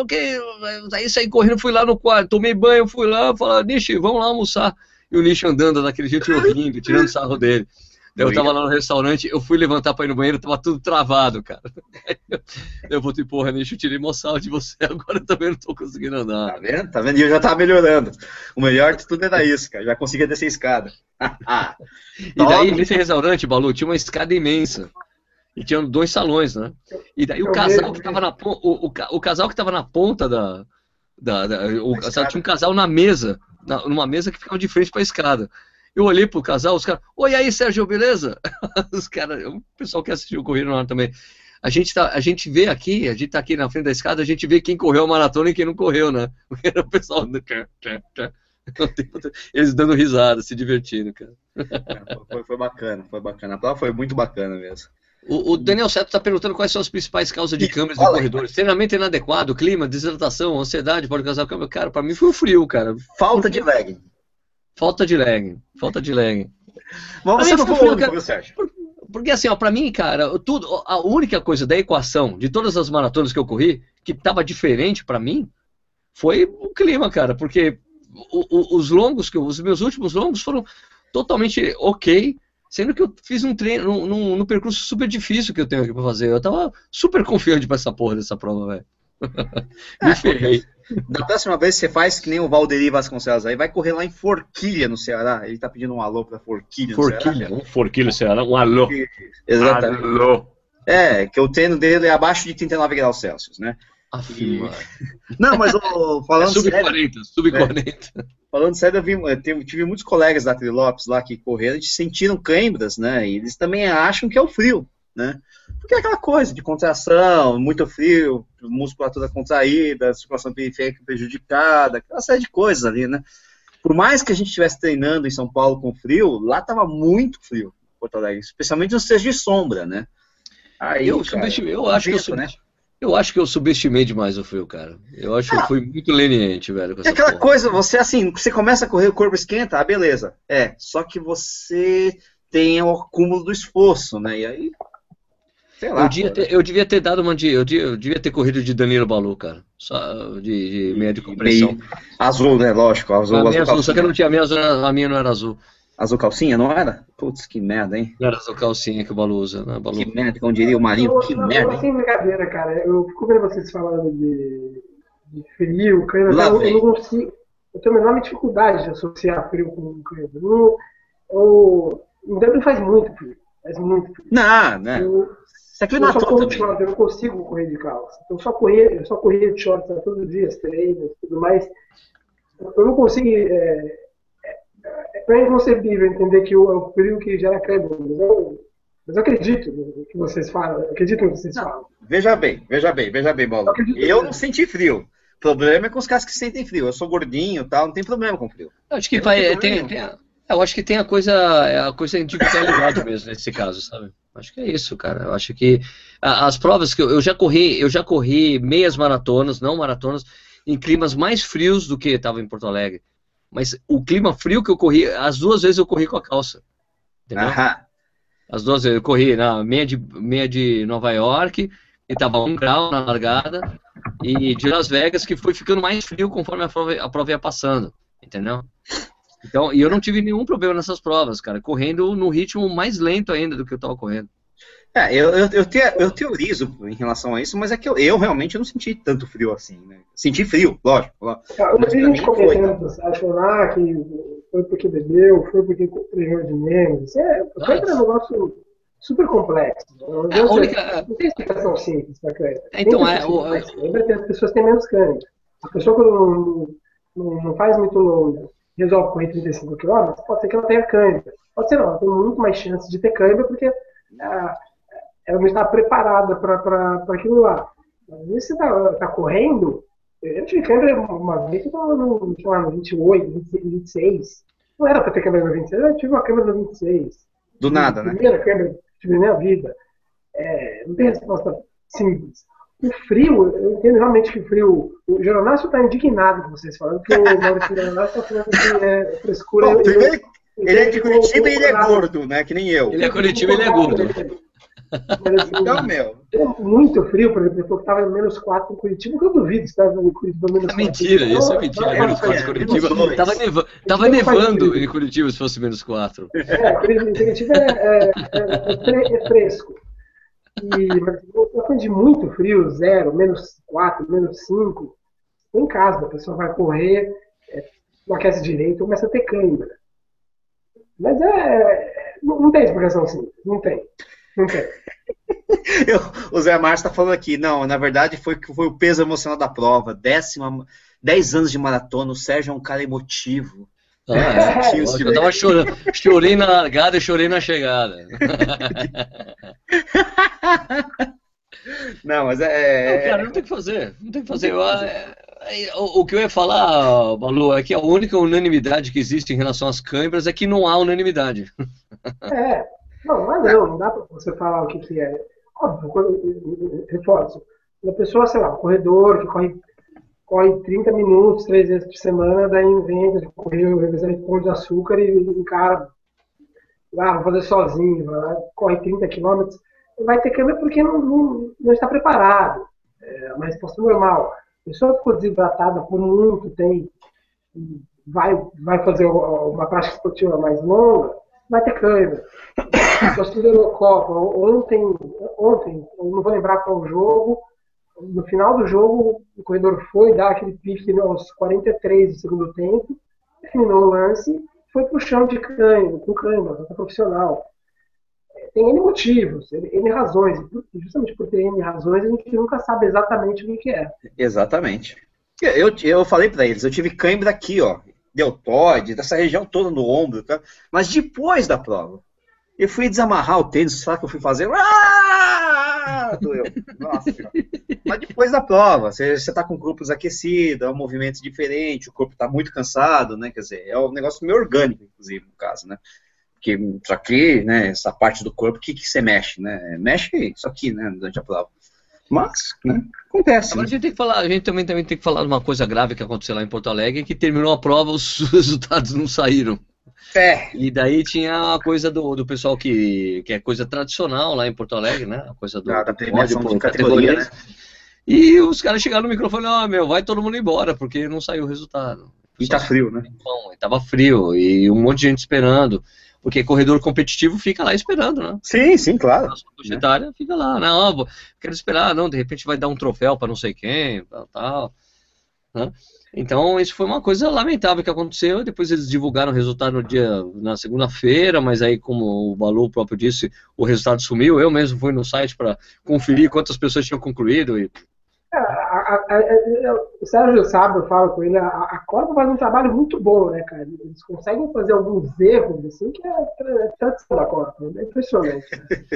ok. Aí saí correndo, fui lá no quarto, tomei banho, fui lá, falei, Nishi, vamos lá almoçar. E o Nishi andando daquele jeito ouvindo, tirando sarro dele. Daí eu tava lá no restaurante, eu fui levantar pra ir no banheiro, tava tudo travado, cara. Eu falei, porra, Nishi, eu tirei moçal de você, agora eu também não tô conseguindo andar. Tá vendo? Tá vendo? E eu já tava melhorando. O melhor de tudo era isso, cara. Já conseguia descer a escada. e daí, nesse restaurante, Balu, tinha uma escada imensa. E tinham dois salões, né? E daí o casal que tava na o, o, o casal que tava na ponta da. da, da o, tinha um casal na mesa, na, numa mesa que ficava de frente pra escada. Eu olhei pro casal, os caras, oi aí, Sérgio, beleza? os caras, o pessoal que assistiu correndo lá também. A gente, tá, a gente vê aqui, a gente tá aqui na frente da escada, a gente vê quem correu a maratona e quem não correu, né? Porque era o pessoal. Eles dando risada, se divertindo, cara. É, foi, foi bacana, foi bacana. A prova foi muito bacana mesmo. O, o Daniel Seto está perguntando quais são as principais causas de câmeras de corredores. Treinamento inadequado, clima, desidratação, ansiedade, pode causar câmera. Cara, para mim foi o frio, cara. Falta de lag. Falta de lag. Falta de lag. Mas você não foi o único, Sérgio? Porque assim, ó, pra mim, cara, tudo, a única coisa da equação de todas as maratonas que eu corri que tava diferente para mim foi o clima, cara, porque o, o, os longos, que eu, os meus últimos longos foram totalmente ok, sendo que eu fiz um treino, num, num percurso super difícil que eu tenho aqui pra fazer. Eu tava super confiante pra essa porra dessa prova, velho. Me é, ferrei. Da próxima vez você faz que nem o Valderi Vasconcelos aí, vai correr lá em Forquilha, no Ceará. Ele tá pedindo um alô pra Forquilha, Forquilha, Ceará. um Forquilha, Ceará, um alô. Exatamente. Alô. É, que o treino dele é abaixo de 39 graus Celsius, né? Afirma. E... Não, mas falando é sub-40, sub-40. É, falando sério, eu, vi, eu tive muitos colegas da Trilopes lá que correram e sentiram câimbras, né? E eles também acham que é o frio, né? Porque é aquela coisa de contração, muito frio, musculatura contraída, circulação periférica prejudicada, aquela série de coisas ali, né? Por mais que a gente estivesse treinando em São Paulo com frio, lá estava muito frio, Porto Alegre, especialmente nos dias de sombra, né? Aí, eu, cara, eu acho que eu, né? Eu acho que eu subestimei demais o frio, cara. Eu acho ah, que eu fui muito leniente, velho. é aquela porra. coisa, você assim, você começa a correr, o corpo esquenta, ah, beleza. É, só que você tem o acúmulo do esforço, né? E aí Sei lá. Eu, devia ter, eu devia ter dado uma de. Eu devia, eu devia ter corrido de Danilo Balu, cara. Só de, de meia de compressão. azul, né? Lógico, azul. A azul, azul só que eu não tinha a minha, a minha não era azul. Azul calcinha, não era? Putz, que merda, hein? Não era azul calcinha que o Balu usa, né? Balu. Que merda, como diria o Marinho, que eu, merda. Eu, sem brincadeira, cara. Eu fico vendo vocês falando de, de frio, cãibra. Eu, eu, não consigo. Eu tenho a menor dificuldade de associar frio com cãibra. Não, eu, não faz muito frio. Faz muito frio. Não, né? Eu, você aclimatou eu também. Short, eu não consigo correr de calça. Então, eu só corria, eu só corria de shorts né, todos os dias, treinos, tudo mais. Eu não consigo. É, é, é inconcebível entender que o, é o frio que gera. Mas eu, mas eu acredito no que vocês falam. Acredito no que vocês não, falam. Veja bem, veja bem, veja bem, Paulo. Eu, eu não senti frio. O problema é com os caras que sentem frio. Eu sou gordinho tal, não tem problema com frio. Acho que vai, tem, tem, eu acho que tem a coisa, a coisa individualidade mesmo nesse caso, sabe? Acho que é isso, cara. Eu acho que as provas que eu, eu já corri, eu já corri meias maratonas, não maratonas, em climas mais frios do que estava em Porto Alegre. Mas o clima frio que eu corri, as duas vezes eu corri com a calça. Entendeu? Aham. As duas vezes eu corri na meia de, meia de Nova York, que estava um grau na largada, e de Las Vegas, que foi ficando mais frio conforme a prova, a prova ia passando. Entendeu? Então, e eu não tive nenhum problema nessas provas, cara, correndo no ritmo mais lento ainda do que eu estava correndo. É, eu, eu, eu, te, eu, teorizo em relação a isso, mas é que eu, eu, realmente não senti tanto frio assim, né? Senti frio, lógico. eu vi gente comentando, achando lá que foi porque bebeu, foi porque treinou de menos. É, foi um negócio super complexo. Não, é, única... não tem explicação simples para crédito. Então, é. O, as pessoas têm menos câncer. A pessoa que não, não, não faz muito longo resolve correr 35 km, pode ser que ela tenha câimbra. Pode ser não, ela tem muito mais chance de ter câimbra porque ah, ela não está preparada para aquilo lá. Mas se você está tá correndo, eu tive câimbra uma vez, eu estava no, no 28, 26. Não era para ter câimbra no 26, eu tive uma câimbra no 26. Do nada, né? Primeira câimbra que tive na minha vida. É, não tem resposta simples. O frio, eu entendo realmente que o frio. O Geronácio está indignado com vocês falando que o Maurício Geronácio está falando que é frescura. Bom, primeiro, ele é de Curitiba e ele é gordo, né? Que nem eu. Ele é Curitiba e ele é gordo. Assim, então, meu. É muito frio, por exemplo, eu estava em menos 4 em Curitiba, que eu duvido estava em Curitiba menos 4. Mentira, isso é mentira. Menos 4 em Curitiba. Tava, neva tava nevando em Curitiba se fosse menos 4. É, Curitiba é, é, é, é fresco. E, mas eu de muito frio, zero, menos 4, menos 5, em casa, a pessoa vai correr, é, não aquece direito, começa a ter câimbra. Mas é. Não, não tem explicação simples, não tem. Não tem. Eu, o Zé Márcio está falando aqui, não, na verdade foi, foi o peso emocional da prova, décima, dez anos de maratona, o Sérgio é um cara emotivo. Ah, é. eu tava chorando, chorei na largada e chorei na chegada. Não, mas é. Não, cara, não tem o que fazer. Não tem que fazer. Eu, é, é, o, o, que eu ia falar, Balu, é que a única unanimidade que existe em relação às câimbras é que não há unanimidade. É, não, não é não, não dá pra você falar o que, que é. Óbvio, reforço. Uma pessoa, sei lá, um corredor que corre, corre 30 minutos, três vezes por semana, daí inventa de correr de pão de açúcar e encara. Ah, vou fazer sozinho, vai, corre 30 quilômetros vai ter câmera porque não, não, não está preparado. É uma resposta normal. A pessoa ficou desidratada por muito tempo, vai, vai fazer uma prática esportiva mais longa, vai ter câmera. Nós fizemos Copa ontem, ontem, não vou lembrar qual jogo, no final do jogo, o corredor foi dar aquele pique aos 43 do segundo tempo, terminou o lance, foi pro chão de cãibra, com cãibra, profissional tem N motivos, N razões. Justamente por ter N razões, a gente nunca sabe exatamente o que é. Exatamente. Eu, eu falei para eles, eu tive cãibra aqui, ó, deltoide, dessa região toda no ombro, tá? mas depois da prova, eu fui desamarrar o tênis, sabe o que eu fui fazer? Ah! Doeu. Nossa, mas depois da prova, você, você tá com grupos aquecidos, é um movimento diferente, o corpo tá muito cansado, né? Quer dizer, é um negócio meio orgânico, inclusive, no caso, né? Porque isso aqui, né, essa parte do corpo, o que, que você mexe, né? Mexe isso aqui, né, durante a prova. Mas, né, acontece. Agora né? a gente tem que falar, a gente também, também tem que falar de uma coisa grave que aconteceu lá em Porto Alegre, que terminou a prova, os resultados não saíram. É. E daí tinha a coisa do, do pessoal que, que é coisa tradicional lá em Porto Alegre, né? A coisa do, ah, da premiação de categoria, né? E os caras chegaram no microfone, ó, oh, meu, vai todo mundo embora, porque não saiu o resultado. E tá frio, né? Bom, tava frio, e um monte de gente esperando. Porque corredor competitivo fica lá esperando, né? Sim, sim, claro. A faixa etária fica lá, não, vou, quero esperar, não, de repente vai dar um troféu para não sei quem, tal, tal. Né? Então, isso foi uma coisa lamentável que aconteceu. Depois eles divulgaram o resultado no dia, na segunda-feira, mas aí, como o Balu próprio disse, o resultado sumiu. Eu mesmo fui no site para conferir quantas pessoas tinham concluído e a, a, a, o Sérgio sabe, eu falo com ele, a, a Corpo faz um trabalho muito bom, né, cara? Eles conseguem fazer alguns erros, assim, que é, é tradição da Corpo, é impressionante.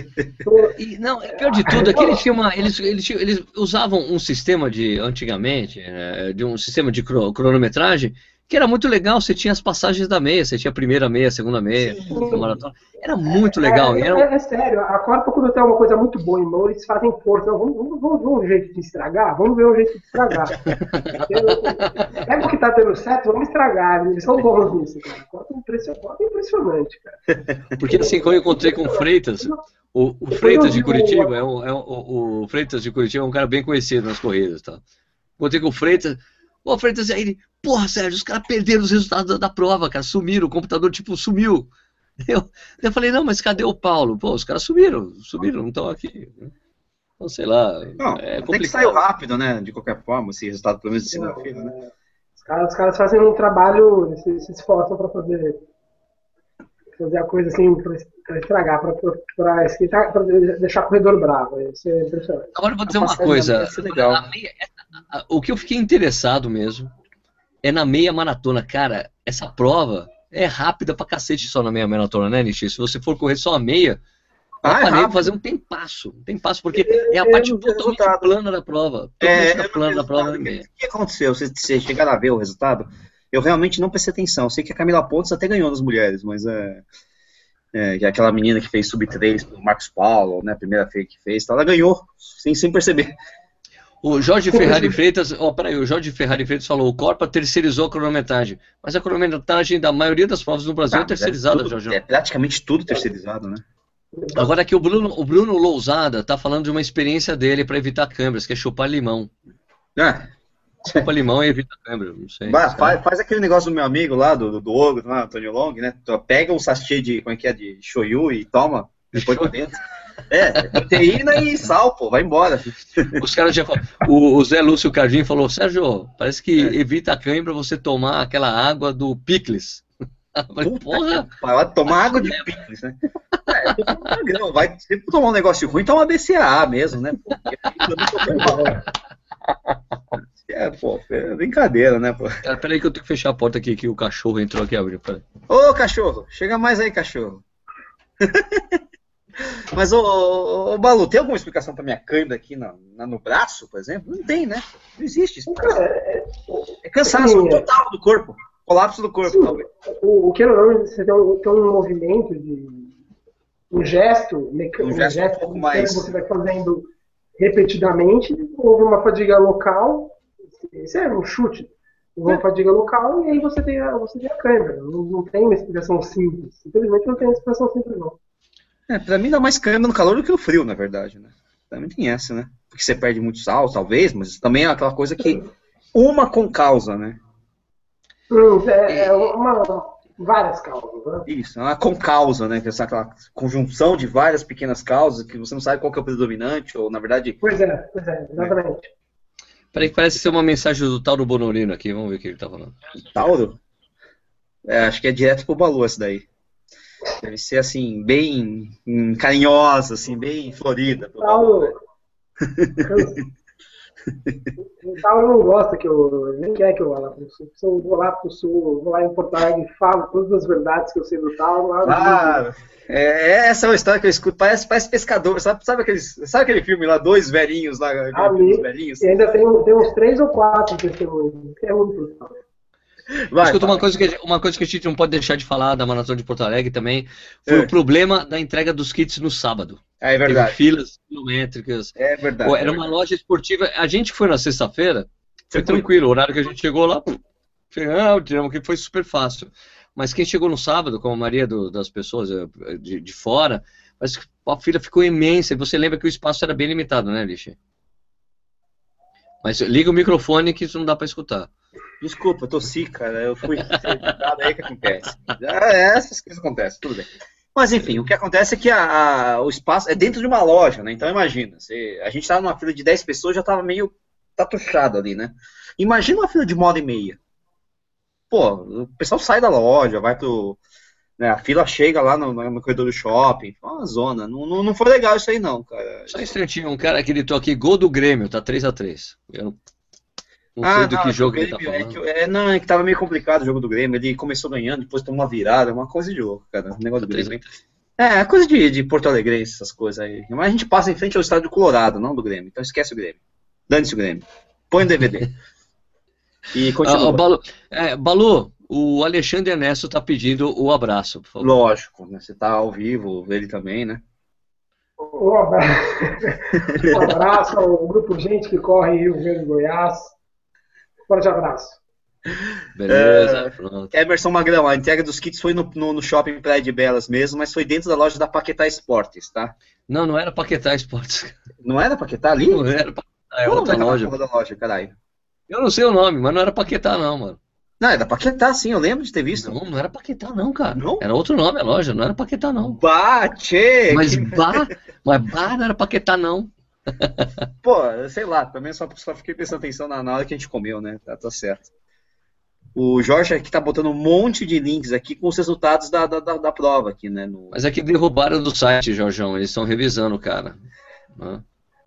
e, não, é pior de tudo, é que eles, tinham uma, eles, eles, eles usavam um sistema de, antigamente, né, de um sistema de cronometragem, que era muito legal, você tinha as passagens da meia, você tinha a primeira meia, a segunda meia, a maratona. Era muito legal. É, era... é, é sério, a Corpo, quando tem uma coisa muito boa em mão, eles fazem força. Vamos, vamos, vamos ver um jeito de estragar? Vamos ver um jeito de estragar. é porque tá dando certo, vamos estragar. Eles são bons nisso, cara. A Corpo é impressionante, é impressionante, cara. Porque assim, quando eu encontrei com o Freitas, o, o Freitas de Curitiba, é um, é um, o, o Freitas de Curitiba é um cara bem conhecido nas corridas, tá? Encontrei com o Freitas, o Freitas aí, ele, porra, Sérgio, os caras perderam os resultados da, da, prova, cara, sumiram, o computador, tipo, sumiu. Eu, eu falei, não, mas cadê o Paulo? Pô, os caras sumiram, sumiram, não estão aqui. Então, sei lá. Não, é tem que saiu rápido, né? De qualquer forma, esse resultado, pelo menos de segunda-feira, né? Os caras, os caras fazem um trabalho, se, se esforçam para fazer, fazer a coisa assim, para estragar, para deixar o corredor bravo. Isso é impressionante. Agora eu vou dizer uma coisa. Legal. Meia, o que eu fiquei interessado mesmo é na meia maratona. Cara, essa prova é rápida pra cacete só na meia maratona, né, Nishi? Se você for correr só a meia, ah, eu é fazer um tempasso. Um tempasso, porque é, é a parte totalmente resultado. plana da prova. É, plana da prova da meia. O que aconteceu? Você, você chegar a ver o resultado, eu realmente não prestei atenção. Sei que a Camila Pontes até ganhou nas mulheres, mas é. É, é aquela menina que fez sub-3 o Marcos Paulo, né, a primeira feira que fez, ela ganhou, sem, sem perceber. O Jorge Ferrari Freitas, ó, oh, peraí, o Jorge Ferrari Freitas falou, o Corpa terceirizou a cronometragem. Mas a cronometragem da maioria das provas no Brasil é tá, é terceirizada, é Jorge. É praticamente tudo terceirizado, né? Agora aqui o Bruno, o Bruno Lousada tá falando de uma experiência dele para evitar câmeras, que é chupar limão. É. Chupa limão e evita câmera, não sei. Bah, faz, faz, aquele negócio do meu amigo lá, do, do, do ogro, lá, Antônio Long, né? Pega um sachê de, como é que é, de shoyu e toma, depois por dentro. É, proteína e sal, pô, vai embora. Os caras já falam. O, o Zé Lúcio Cardim falou: Sérgio, parece que é. evita a cãibra você tomar aquela água do picles. Falei, porra! Vai tomar água de picles, né? É, vai, se tomar um negócio ruim, toma BCAA mesmo, né? É, pô, é brincadeira, né, pô? Cara, peraí que eu tenho que fechar a porta aqui, que o cachorro entrou aqui abriu. Peraí. Ô, cachorro, chega mais aí, cachorro. Mas, ô, ô, ô, Balu, tem alguma explicação pra minha câimbra aqui no, no braço, por exemplo? Não tem, né? Não existe explicação. É, é cansaço total do corpo. Colapso do corpo, Sim, talvez. O, o que eu não, você tem um, tem um movimento de. Um gesto, um gesto, um gesto um pouco mais. que você vai fazendo repetidamente, houve uma fadiga local, isso é um chute, houve uma fadiga local e aí você tem a, você tem a câimbra. Não, não tem uma explicação simples. Infelizmente não tem uma explicação simples, não. É, pra mim dá mais câimbra no calor do que no frio, na verdade, né? Também tem essa, né? Porque você perde muito sal, talvez, mas também é aquela coisa que uma com causa, né? Hum, é, é uma, várias causas, né? Isso, é uma com causa, né? Que é aquela conjunção de várias pequenas causas que você não sabe qual é o predominante, ou na verdade. Pois é, pois é, exatamente. É. Peraí, parece ser uma mensagem do Tauro Bonorino aqui, vamos ver o que ele tá falando. Tauro? É, acho que é direto pro Balu essa daí. Deve ser assim, bem carinhosa, assim, bem florida. Tauro. O Tauro não gosta que eu. nem quer que eu vá lá pro sul. Se eu vou lá pro sul, vou lá em Porto Alegre e falo todas as verdades que eu sei do Tauro. ah, é, essa é uma história que eu escuto. Parece, parece pescador. Sabe, sabe, aqueles, sabe aquele filme lá, dois velhinhos lá? Ah, velhinhos? E ainda tem, tem uns três ou quatro testemunhos. É muito Tauro. Vai, Escuta, uma coisa, que, uma coisa que a gente não pode deixar de falar da Maratona de Porto Alegre também foi é. o problema da entrega dos kits no sábado. É, é verdade. Teve filas quilométricas. É verdade. Era uma loja esportiva. A gente foi na sexta-feira, foi tranquilo. O horário que a gente chegou lá, tiramos que foi super fácil. Mas quem chegou no sábado, como a maioria do, das pessoas eh, de, de fora, mas a fila ficou imensa. E você lembra que o espaço era bem limitado, né, Lixe? Mas liga o microfone que isso não dá para escutar. Desculpa, eu tossi, cara. Eu fui aí que acontece. É, essas coisas acontecem, tudo bem. Mas enfim, o que acontece é que a, a, o espaço é dentro de uma loja, né? Então imagina, você, a gente estava numa fila de 10 pessoas, já estava meio tatuchado ali, né? Imagina uma fila de uma hora e meia. Pô, o pessoal sai da loja, vai pro. Né, a fila chega lá no, no corredor do shopping, uma zona. Não, não, não foi legal isso aí, não, cara. Só um instantinho, um cara que gritou aqui, gol do Grêmio, tá 3x3. Eu não ah, sei do não, que jogo ele tá falando. É que, é, não, é que tava meio complicado o jogo do Grêmio. Ele começou ganhando, depois tomou uma virada, uma coisa de louco, cara. O negócio do Grêmio. É, coisa de, de Porto Alegre, essas coisas aí. Mas a gente passa em frente ao estádio Colorado, não do Grêmio. Então esquece o Grêmio. Dane-se o Grêmio. Põe o DVD. e continua. Ah, Balu, é, Balu, o Alexandre Ernesto tá pedindo o abraço, por favor. Lógico, né? Você tá ao vivo, ele também, né? Um abraço, um abraço ao grupo Gente que corre Rio Verde Goiás. Forte abraço. Beleza, é, pronto. Emerson Magrão, a entrega dos kits foi no, no, no, shopping Praia de Belas mesmo, mas foi dentro da loja da Paquetá Esportes, tá? Não, não era Paquetá Esportes. Não era Paquetá ali? Não era Paquetá, é outra é loja. Da loja caralho? Eu não sei o nome, mas não era Paquetá não, mano. Não, era Paquetá sim, eu lembro de ter visto. Não, não era Paquetá não, cara. Não? Era outro nome a loja, não era Paquetá não. Bate! Mas bah, mas bah não era Paquetá não. Pô, sei lá, também só, só fiquei prestando atenção na, hora que a gente comeu, né? Tá, tá certo. O Jorge aqui tá botando um monte de links aqui com os resultados da, da, da, da prova aqui, né? No... Mas é que derrubaram do site, Jorjão. Eles estão revisando, cara.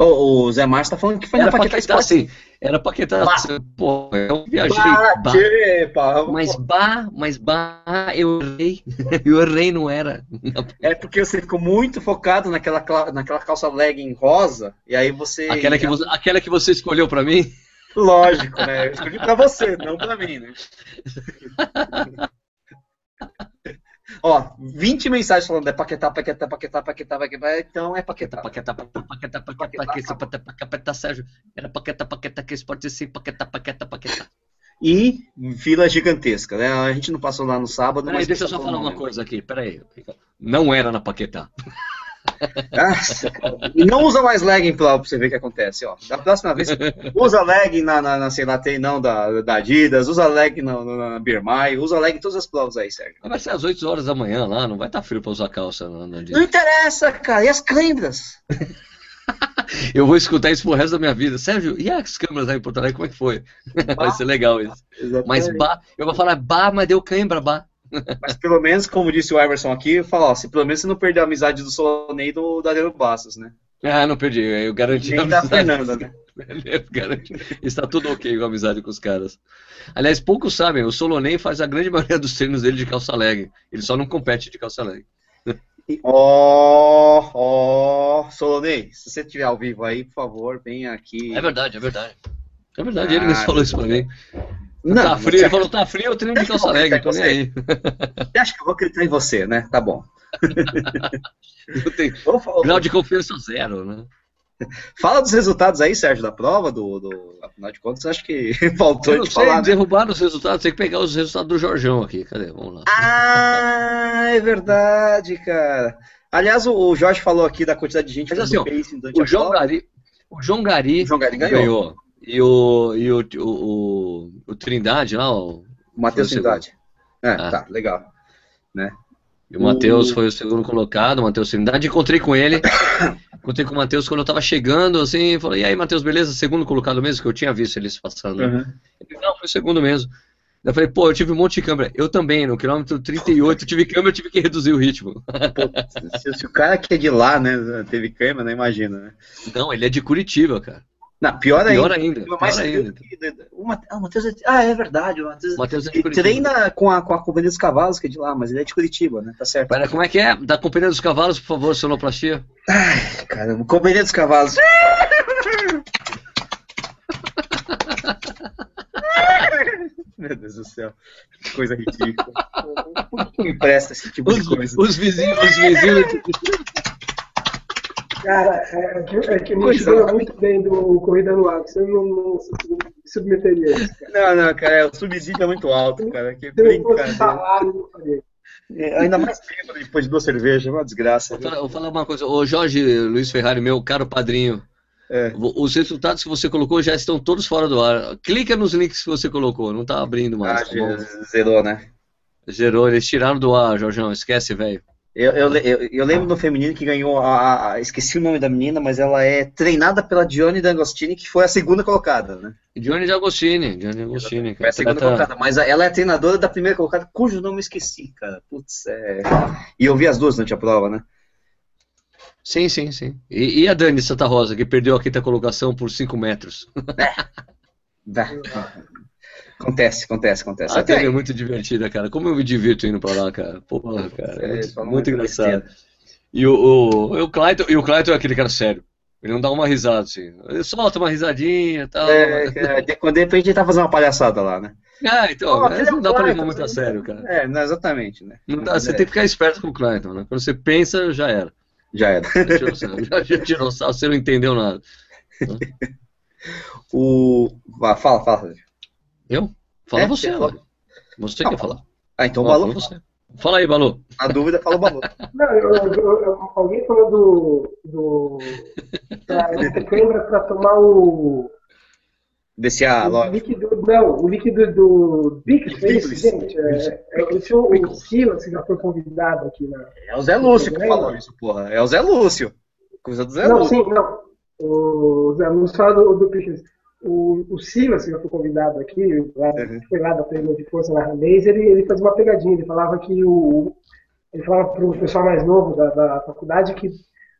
O, o Zé Márcio tá falando que foi era na Paquetá Esporte. Sim, era Paquetá. Pô, eu viajei. Bah, mas bah, mas bah, eu errei. eu errei, não era. É porque você ficou muito focado naquela, naquela calça legging rosa, e aí você. Aquela que você, aquela que você escolheu pra mim? Lógico, né? Eu escolhi pra você, não pra mim, né? Ó, 20 mensagens falando é paquetá, paquetá, paquetá, paquetá, paquetá, então é paquetá. Paquetá, paquetá, paquetá, paquetá, paquetá, paquetá, paquetá, Sérgio. Era paquetá, paquetá, que esporte sim, paquetá, paquetá, paquetá. E fila gigantesca, né? A gente não passou lá no sábado, peraí, mas... deixa eu só falar uma coisa aqui, peraí. Não era na Paquetá. Nossa, e não usa mais legging pra, você ver o que acontece, ó. Da próxima vez, usa legging na, na, na sei lá, tem não da, da Adidas, usa legging na, na, na Birmai, usa legging em todas as provas aí, Sérgio. Vai ser às 8 horas da manhã lá, não vai estar tá frio pra usar calça na, na Não interessa, cara, e as câimbras? Eu vou escutar isso pro resto da minha vida. Sérgio, e as câmeras aí em Porto Alegre, como é que foi? Vai ser legal isso. Exatamente. Mas bah, eu vou falar, bah, mas deu cãibra, bah. Mas pelo menos, como disse o Iverson aqui, fala, ó, se pelo menos você não perdeu a amizade do Solonei e do Daniel Bastos, né? Ah, não perdi, eu garanti Nem da Fernanda, né? Está tudo ok com a amizade com os caras. Aliás, poucos sabem, o Solonei faz a grande maioria dos treinos dele de calça leg. Ele só não compete de calça leg. Ó, oh, ó, oh, Solonei, se você estiver ao vivo aí, por favor, venha aqui. É verdade, é verdade. É verdade, ah, ele mesmo falou isso pra mim. Não, tá frio, ele falou, tá frio, eu treino de calça leg, tô nem aí. Você acha que eu vou acreditar em você, né? Tá bom. eu tenho grau de confiança zero, né? Fala dos resultados aí, Sérgio, da prova, do, do afinal de contas, acho que faltou eu não de sei, falar. Né? derrubaram os resultados, tem que pegar os resultados do Jorjão aqui, cadê? Vamos lá. Ah, é verdade, cara. Aliás, o, Jorge falou aqui da quantidade de gente Mas, assim, o João Gari, o João Gari, o João Gari ganhou. ganhou. E o, e o, o, o, Trindade lá, o, o Matheus Trindade. É, ah. tá, legal. Né? E o Matheus foi o segundo colocado, o Matheus Trindade. Encontrei com ele, encontrei com o Matheus quando eu tava chegando, assim, falei, e aí, Matheus, beleza? Segundo colocado mesmo, que eu tinha visto eles passando. Uhum. Ele, não, foi o segundo mesmo. Eu falei, pô, eu tive um monte de câmera. Eu também, no quilômetro 38, tive câmera, eu tive que reduzir o ritmo. Pô, se, se, o cara que é de lá, né, teve câmera, não imagina, né? Não, ele é de Curitiba, cara. Não, pior ainda. Pior ainda. Pior mais ainda. O Matheus é, ah, é verdade. O Matheus, é ele treina com a, com a Companhia dos Cavalos, que é de lá, mas ele é de Curitiba, né? Tá certo. Pera, como é que é? Da Companhia dos Cavalos, por favor, sonoplastia. Ai, caramba. Companhia dos Cavalos. Meu Deus do céu. Que coisa ridícula. Por que me empresta esse tipo os, de coisa? Os vizinhos, os vizinhos. Cara, é, é que me chama muito bem do Corrida no Ar, você não, não submeteria isso. Cara. Não, não, cara, o subsídio é muito alto, cara. Que brincadeira. Salário, é, ainda mais tempo depois de duas cervejas, é uma desgraça. Vou falar, vou falar, uma coisa, ô Jorge Luiz Ferrari, meu caro padrinho. É. Os resultados que você colocou já estão todos fora do ar. Clica nos links que você colocou, não tá abrindo mais. Ah, tá zerou, né? Zerou, eles tiraram do ar, Jorjão, esquece, velho. Eu, eu, eu, eu, lembro do feminino que ganhou a, a, Esqueci o nome da menina, mas ela é treinada pela Dione D'Agostini, que foi a segunda colocada, né? Dione D'Agostini, Dione D'Agostini. Foi a segunda colocada, mas ela é a treinadora da primeira colocada, cujo nome eu esqueci, cara. Putz, é... E eu vi as duas durante a prova, né? Sim, sim, sim. E, e a Dani Santa Rosa, que perdeu a quinta colocação por 5 metros? É. Acontece, acontece, acontece. A Até é muito divertida, cara. Como eu me divirto indo pra lá, cara. Porra, cara. É muito, muito engraçado. E o, o, o, Clayton, e o Clayton é aquele cara sério. Ele não dá uma risada, assim. Ele solta uma risadinha e tal. É, é, quando de repente ele tá fazendo uma palhaçada lá, né? Ah, então, oh, não dá pra levar muito a sério, cara. É, não, exatamente, né? Não dá, você é. tem que ficar esperto com o Clayton, né? Quando você pensa, já era. Já era. Já, já tirou sal, você não entendeu nada. o... Fala, fala, eu? Fala é, você, fala. Você quer falar. Ah, então o Balu. Você. Fala aí, Balu. A dúvida, fala o Balu. Não, eu, eu, eu, alguém falou do. do pra, lembra para tomar o. BCA, o líquido, Não, o líquido do Biclis, é isso, gente. É, é, o Silas que já foi convidado aqui. Na, é o Zé Lúcio que falou isso, porra. É o Zé Lúcio. Coisa do Zé não, Lúcio. Sim, não. O Zé Lúcio fala do, do Biclis. O, o Silas, que já foi convidado aqui, lá, uhum. foi lá da treino de força na Ramês, ele, ele fazia uma pegadinha, ele falava que o. Ele falava para o pessoal mais novo da, da faculdade que o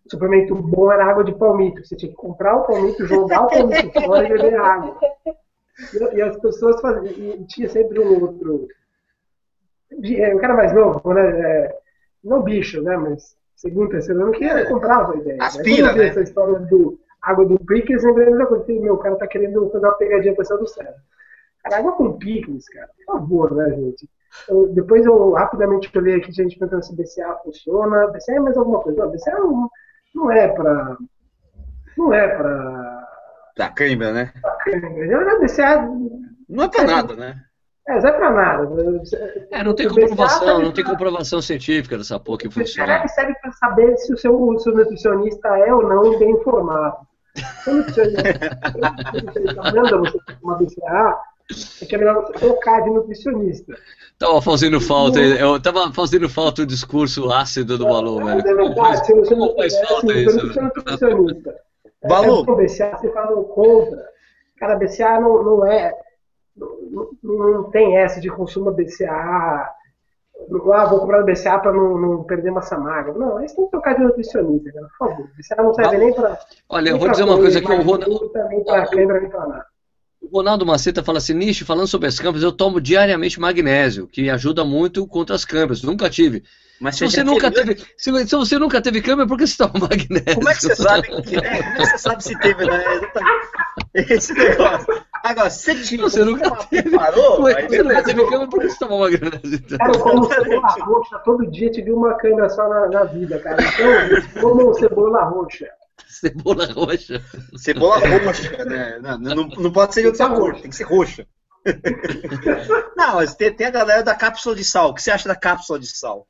suplemento bom era água de palmito. Você tinha que comprar o palmito, jogar o palmito fora e beber água. E, e, as pessoas faziam. E tinha sempre um outro. É, um cara mais novo, né? É, não bicho, né? Mas segundo, terceiro ano, que comprava a ideia. Aspira, né? Essa história do água do picles, lembrei da coisa. Meu, o cara tá querendo fazer uma pegadinha pra cima do céu. Cara, água com picles, cara. Por favor, né, gente? Eu, depois eu rapidamente olhei aqui, a gente perguntando se BCA funciona. BCA é mais alguma coisa? Não, BCA não, não é pra. Não é pra. Da câimbra, né? Pra câimbra. BCA. Não é pra nada, né? É, não é pra nada. É, não tem comprovação, não tem comprovação científica dessa porra que funciona. O serve para saber se o seu, o seu nutricionista é ou não bem informado. Se o nutricionista manda você uma BCA, é que é melhor você trocar de nutricionista. Tava fazendo falta, eu tava fazendo falta o discurso ácido do Balu, velho. É verdade, se você não faz falta isso. Você é nutricionista. Balu. É, BCA, você fala contra. Cara, BCA não, não é não, não tem essa de consumo BCA Ah, vou comprar no BCA para não, não, perder massa magra. Não, você tem que trocar de nutricionista, cara, por favor. O BCA não serve nem para. Olha, eu vou dizer uma coisa aqui, o Ronaldo. Nem para câimbra, nem para nada. O Ronaldo Maceta fala assim, Nishi, falando sobre as câmeras, eu tomo diariamente magnésio, que ajuda muito contra as câmeras. Nunca tive. Mas se você, nunca teve, se, se, você nunca teve câmera, por que você toma magnésio? Como é que você sabe que, né? Como é que você sabe se teve, né? Esse negócio. Agora, se tinha, você nunca teve, parou, Ué, você nunca teve câmera, por que você toma magnésio? Então? Cara, eu como cebola roxa, todo dia tive uma câmera só na, na vida, cara. Então, como cebola roxa. Cebola roxa. Cebola roxa, né? Não, não, não pode ser de outra cor, tem que ser roxa. Não, mas tem, tem, a galera da cápsula de sal. O que você acha da cápsula de sal?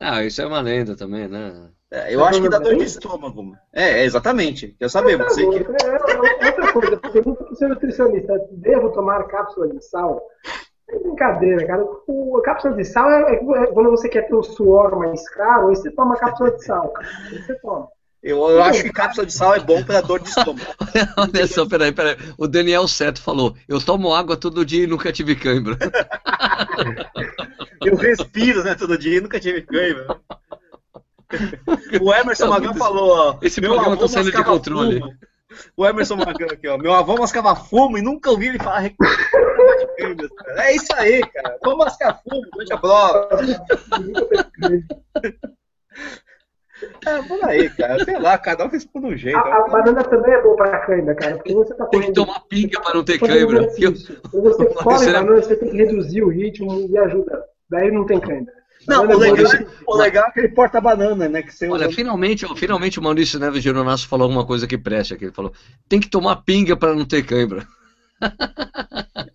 Ah, isso é uma lenda também, né? É, eu acho que dá dor de estômago. É, é exatamente. Quer saber, você que... É, outra coisa, pergunta para o seu nutricionista, devo tomar cápsula de sal? É brincadeira, cara. O, a cápsula de sal é, é, quando você quer ter o suor mais caro, aí você toma cápsula de sal, cara. Aí você toma. Eu, eu acho que cápsula de sal é bom para dor de estômago. Olha só, peraí, peraí. O Daniel Seto falou: Eu tomo água todo dia e nunca tive cãibra. eu respiro, né, todo dia e nunca tive cãibra. O Emerson Magrão falou: ó, Esse programa tá saindo de controle. Fumo. O Emerson Magrão aqui, ó. Meu avô mascava fumo e nunca ouvi ele falar É isso aí, cara. Vamos mascar fumo durante a prova. É, por aí, cara. Sei lá, cada um responde um jeito. A, a banana também é boa pra cãibra, cara. Porque você tá Tem que tomar pinga pra não ter cãibra. Quando você come banana, você tem que reduzir o ritmo e ajuda. Daí não tem cãibra. Não, o legal, o legal é que ele porta banana, né? Que você Olha, usa... finalmente, finalmente o Maurício Neves Geronasso falou alguma coisa que preste aqui. Ele falou: tem que tomar pinga para não ter cãibra.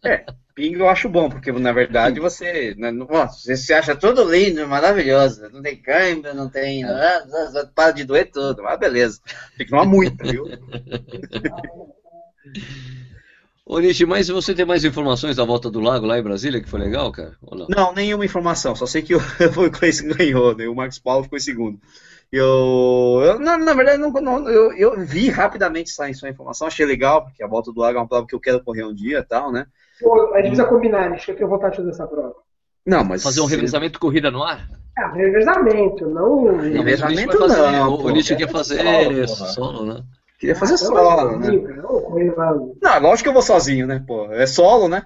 É, pinga eu acho bom, porque na verdade você, né, você se acha tudo lindo, maravilhoso, não tem câimbra, não tem. É. Para de doer tudo, mas beleza. Tem que tomar muito, viu? Ô, Nishi, mas você tem mais informações da volta do lago lá em Brasília, que foi legal, cara? Não? não? nenhuma informação. Só sei que o, Cleiton ganhou, né? o Marcos Paulo ficou em segundo. Eu, eu na, na, verdade, não, não, eu, eu, vi rapidamente essa, essa informação, achei legal, porque a volta do lago é uma prova que eu quero correr um dia e tal, né? Pô, a gente precisa combinar, acho que eu tenho vontade de fazer essa prova. Não, mas. Fazer um revezamento corrida no ar? É, revezamento, não. Revezamento não. O Nietzsche quer fazer solo, solo, né? Queria fazer ah, solo, né? Não, lógico que eu vou sozinho, né? Pô, é solo, né?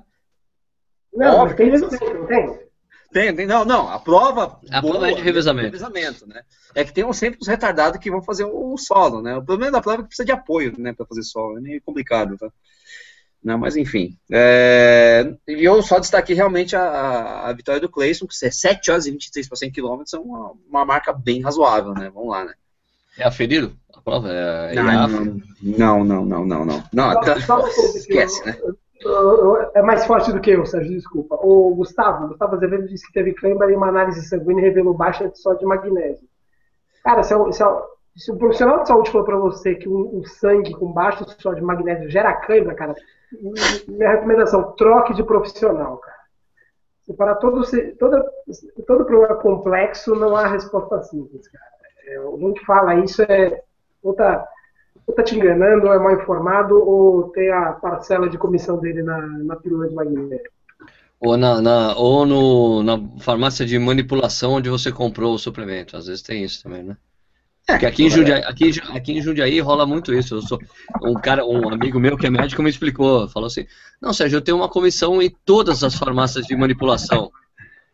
Não, Óbvio, tem revezamento, não tem? Tem, tem, não, não, a prova. A boa, prova é de revezamento. revezamento né? É que tem sempre os retardados que vão fazer o solo, né? O problema da prova é que precisa de apoio, né, para fazer solo, é meio complicado, tá? Não, mas enfim. É... E eu só destaquei realmente a, a vitória do Clayson, que é 7 horas e 23 por 100 km, é uma, uma marca bem razoável, né? Vamos lá, né? É aferido? Prova é, é não, não, não, não, não, não, não. Tá... Esquece, né? É mais forte do que eu, Sérgio, desculpa. O Gustavo, Gustavo Azevedo disse que teve cãibra e uma análise sanguínea revelou baixa de só de magnésio. Cara, se, é, se, é, se o profissional de saúde falou para você que um, um, sangue com baixo só de magnésio gera cãibra, cara, minha recomendação, troque de profissional, cara. Para todo, todo, todo problema complexo, não há resposta simples, cara. É, alguém que fala isso é ou tá, ou tá te enganando, ou é mal informado, ou tem a parcela de comissão dele na, na pílula de magnésio. Ou, na, na, ou no, na farmácia de manipulação onde você comprou o suplemento. Às vezes tem isso também, né? É, Porque aqui em, Jundiaí, aqui, aqui em Jundiaí rola muito isso. Eu sou um cara, um amigo meu que é médico me explicou, falou assim: "Não, Sérgio, eu tenho uma comissão em todas as farmácias de manipulação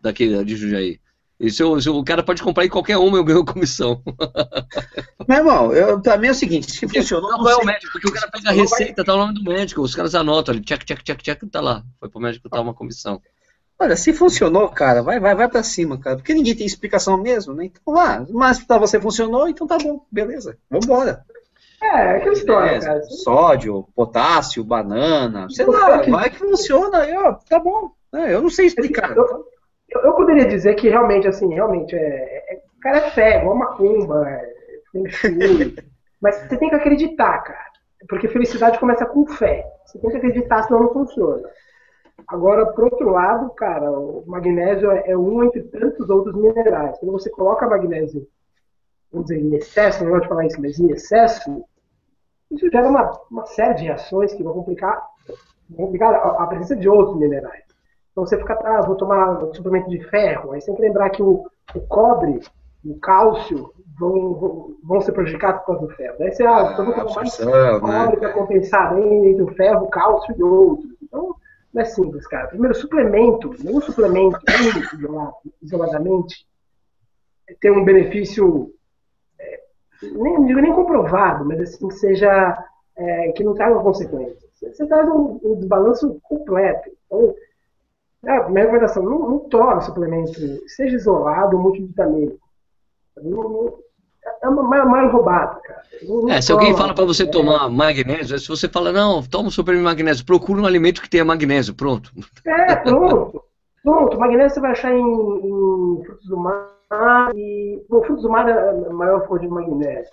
daqui de Jundiaí. E se, eu, se o cara pode comprar em qualquer uma, eu ganho comissão. Meu irmão, eu, pra mim é o seguinte, se funcionou. Não, não é o médico, porque o cara pega a receita, tá o nome do médico, os caras anotam ali, check, check, check, check, tá lá. Foi pro médico tá uma comissão. Olha, se funcionou, cara, vai, vai, vai pra cima, cara. Porque ninguém tem explicação mesmo, né? Então lá, mas pra você funcionou, então tá bom, beleza. Vambora. É, é aquela história, beleza. cara. Sódio, potássio, banana, sei lá, vai que funciona aí, ó, tá bom. É, eu não sei explicar. Eu, eu, eu, poderia dizer que realmente, assim, realmente, é, é, o cara é cego, é uma cumba, é, mas você tem que acreditar, cara. Porque felicidade começa com fé. Você tem que acreditar, senão não funciona. Agora, por outro lado, cara, o magnésio é um entre tantos outros minerais. Quando você coloca magnésio, vamos dizer, em excesso, não gosto de falar isso, mas em excesso, isso gera uma, uma série de reações que vão complicar, vão complicar a, a presença de outros minerais. Então você fica, ah, vou tomar um suplemento de ferro. Aí você tem que lembrar que o, o cobre, o cálcio, vão, vão ser prejudicados por causa do ferro. Daí você, ah, então vou tomar mais cobre para compensar entre o ferro, o cálcio e outros. Então, não é simples, cara. Primeiro, suplemento, nenhum suplemento, isoladamente, tem um benefício, é, nem, não digo nem comprovado, mas assim, que seja, é, que não traga consequências. Você traz um, um desbalanço completo. Então, a minha recomendação, não, não tome suplemento, seja isolado ou multivitamínico. Não, não, é uma maior roubada, cara. Não, é, se alguém fala para você tomar magnésio, se você fala, não, toma um suplemento de magnésio, procura um alimento que tenha magnésio, pronto. É, pronto. Pronto, magnésio você vai achar em, em frutos do mar e. Bom, frutos do mar é a maior fonte de magnésio.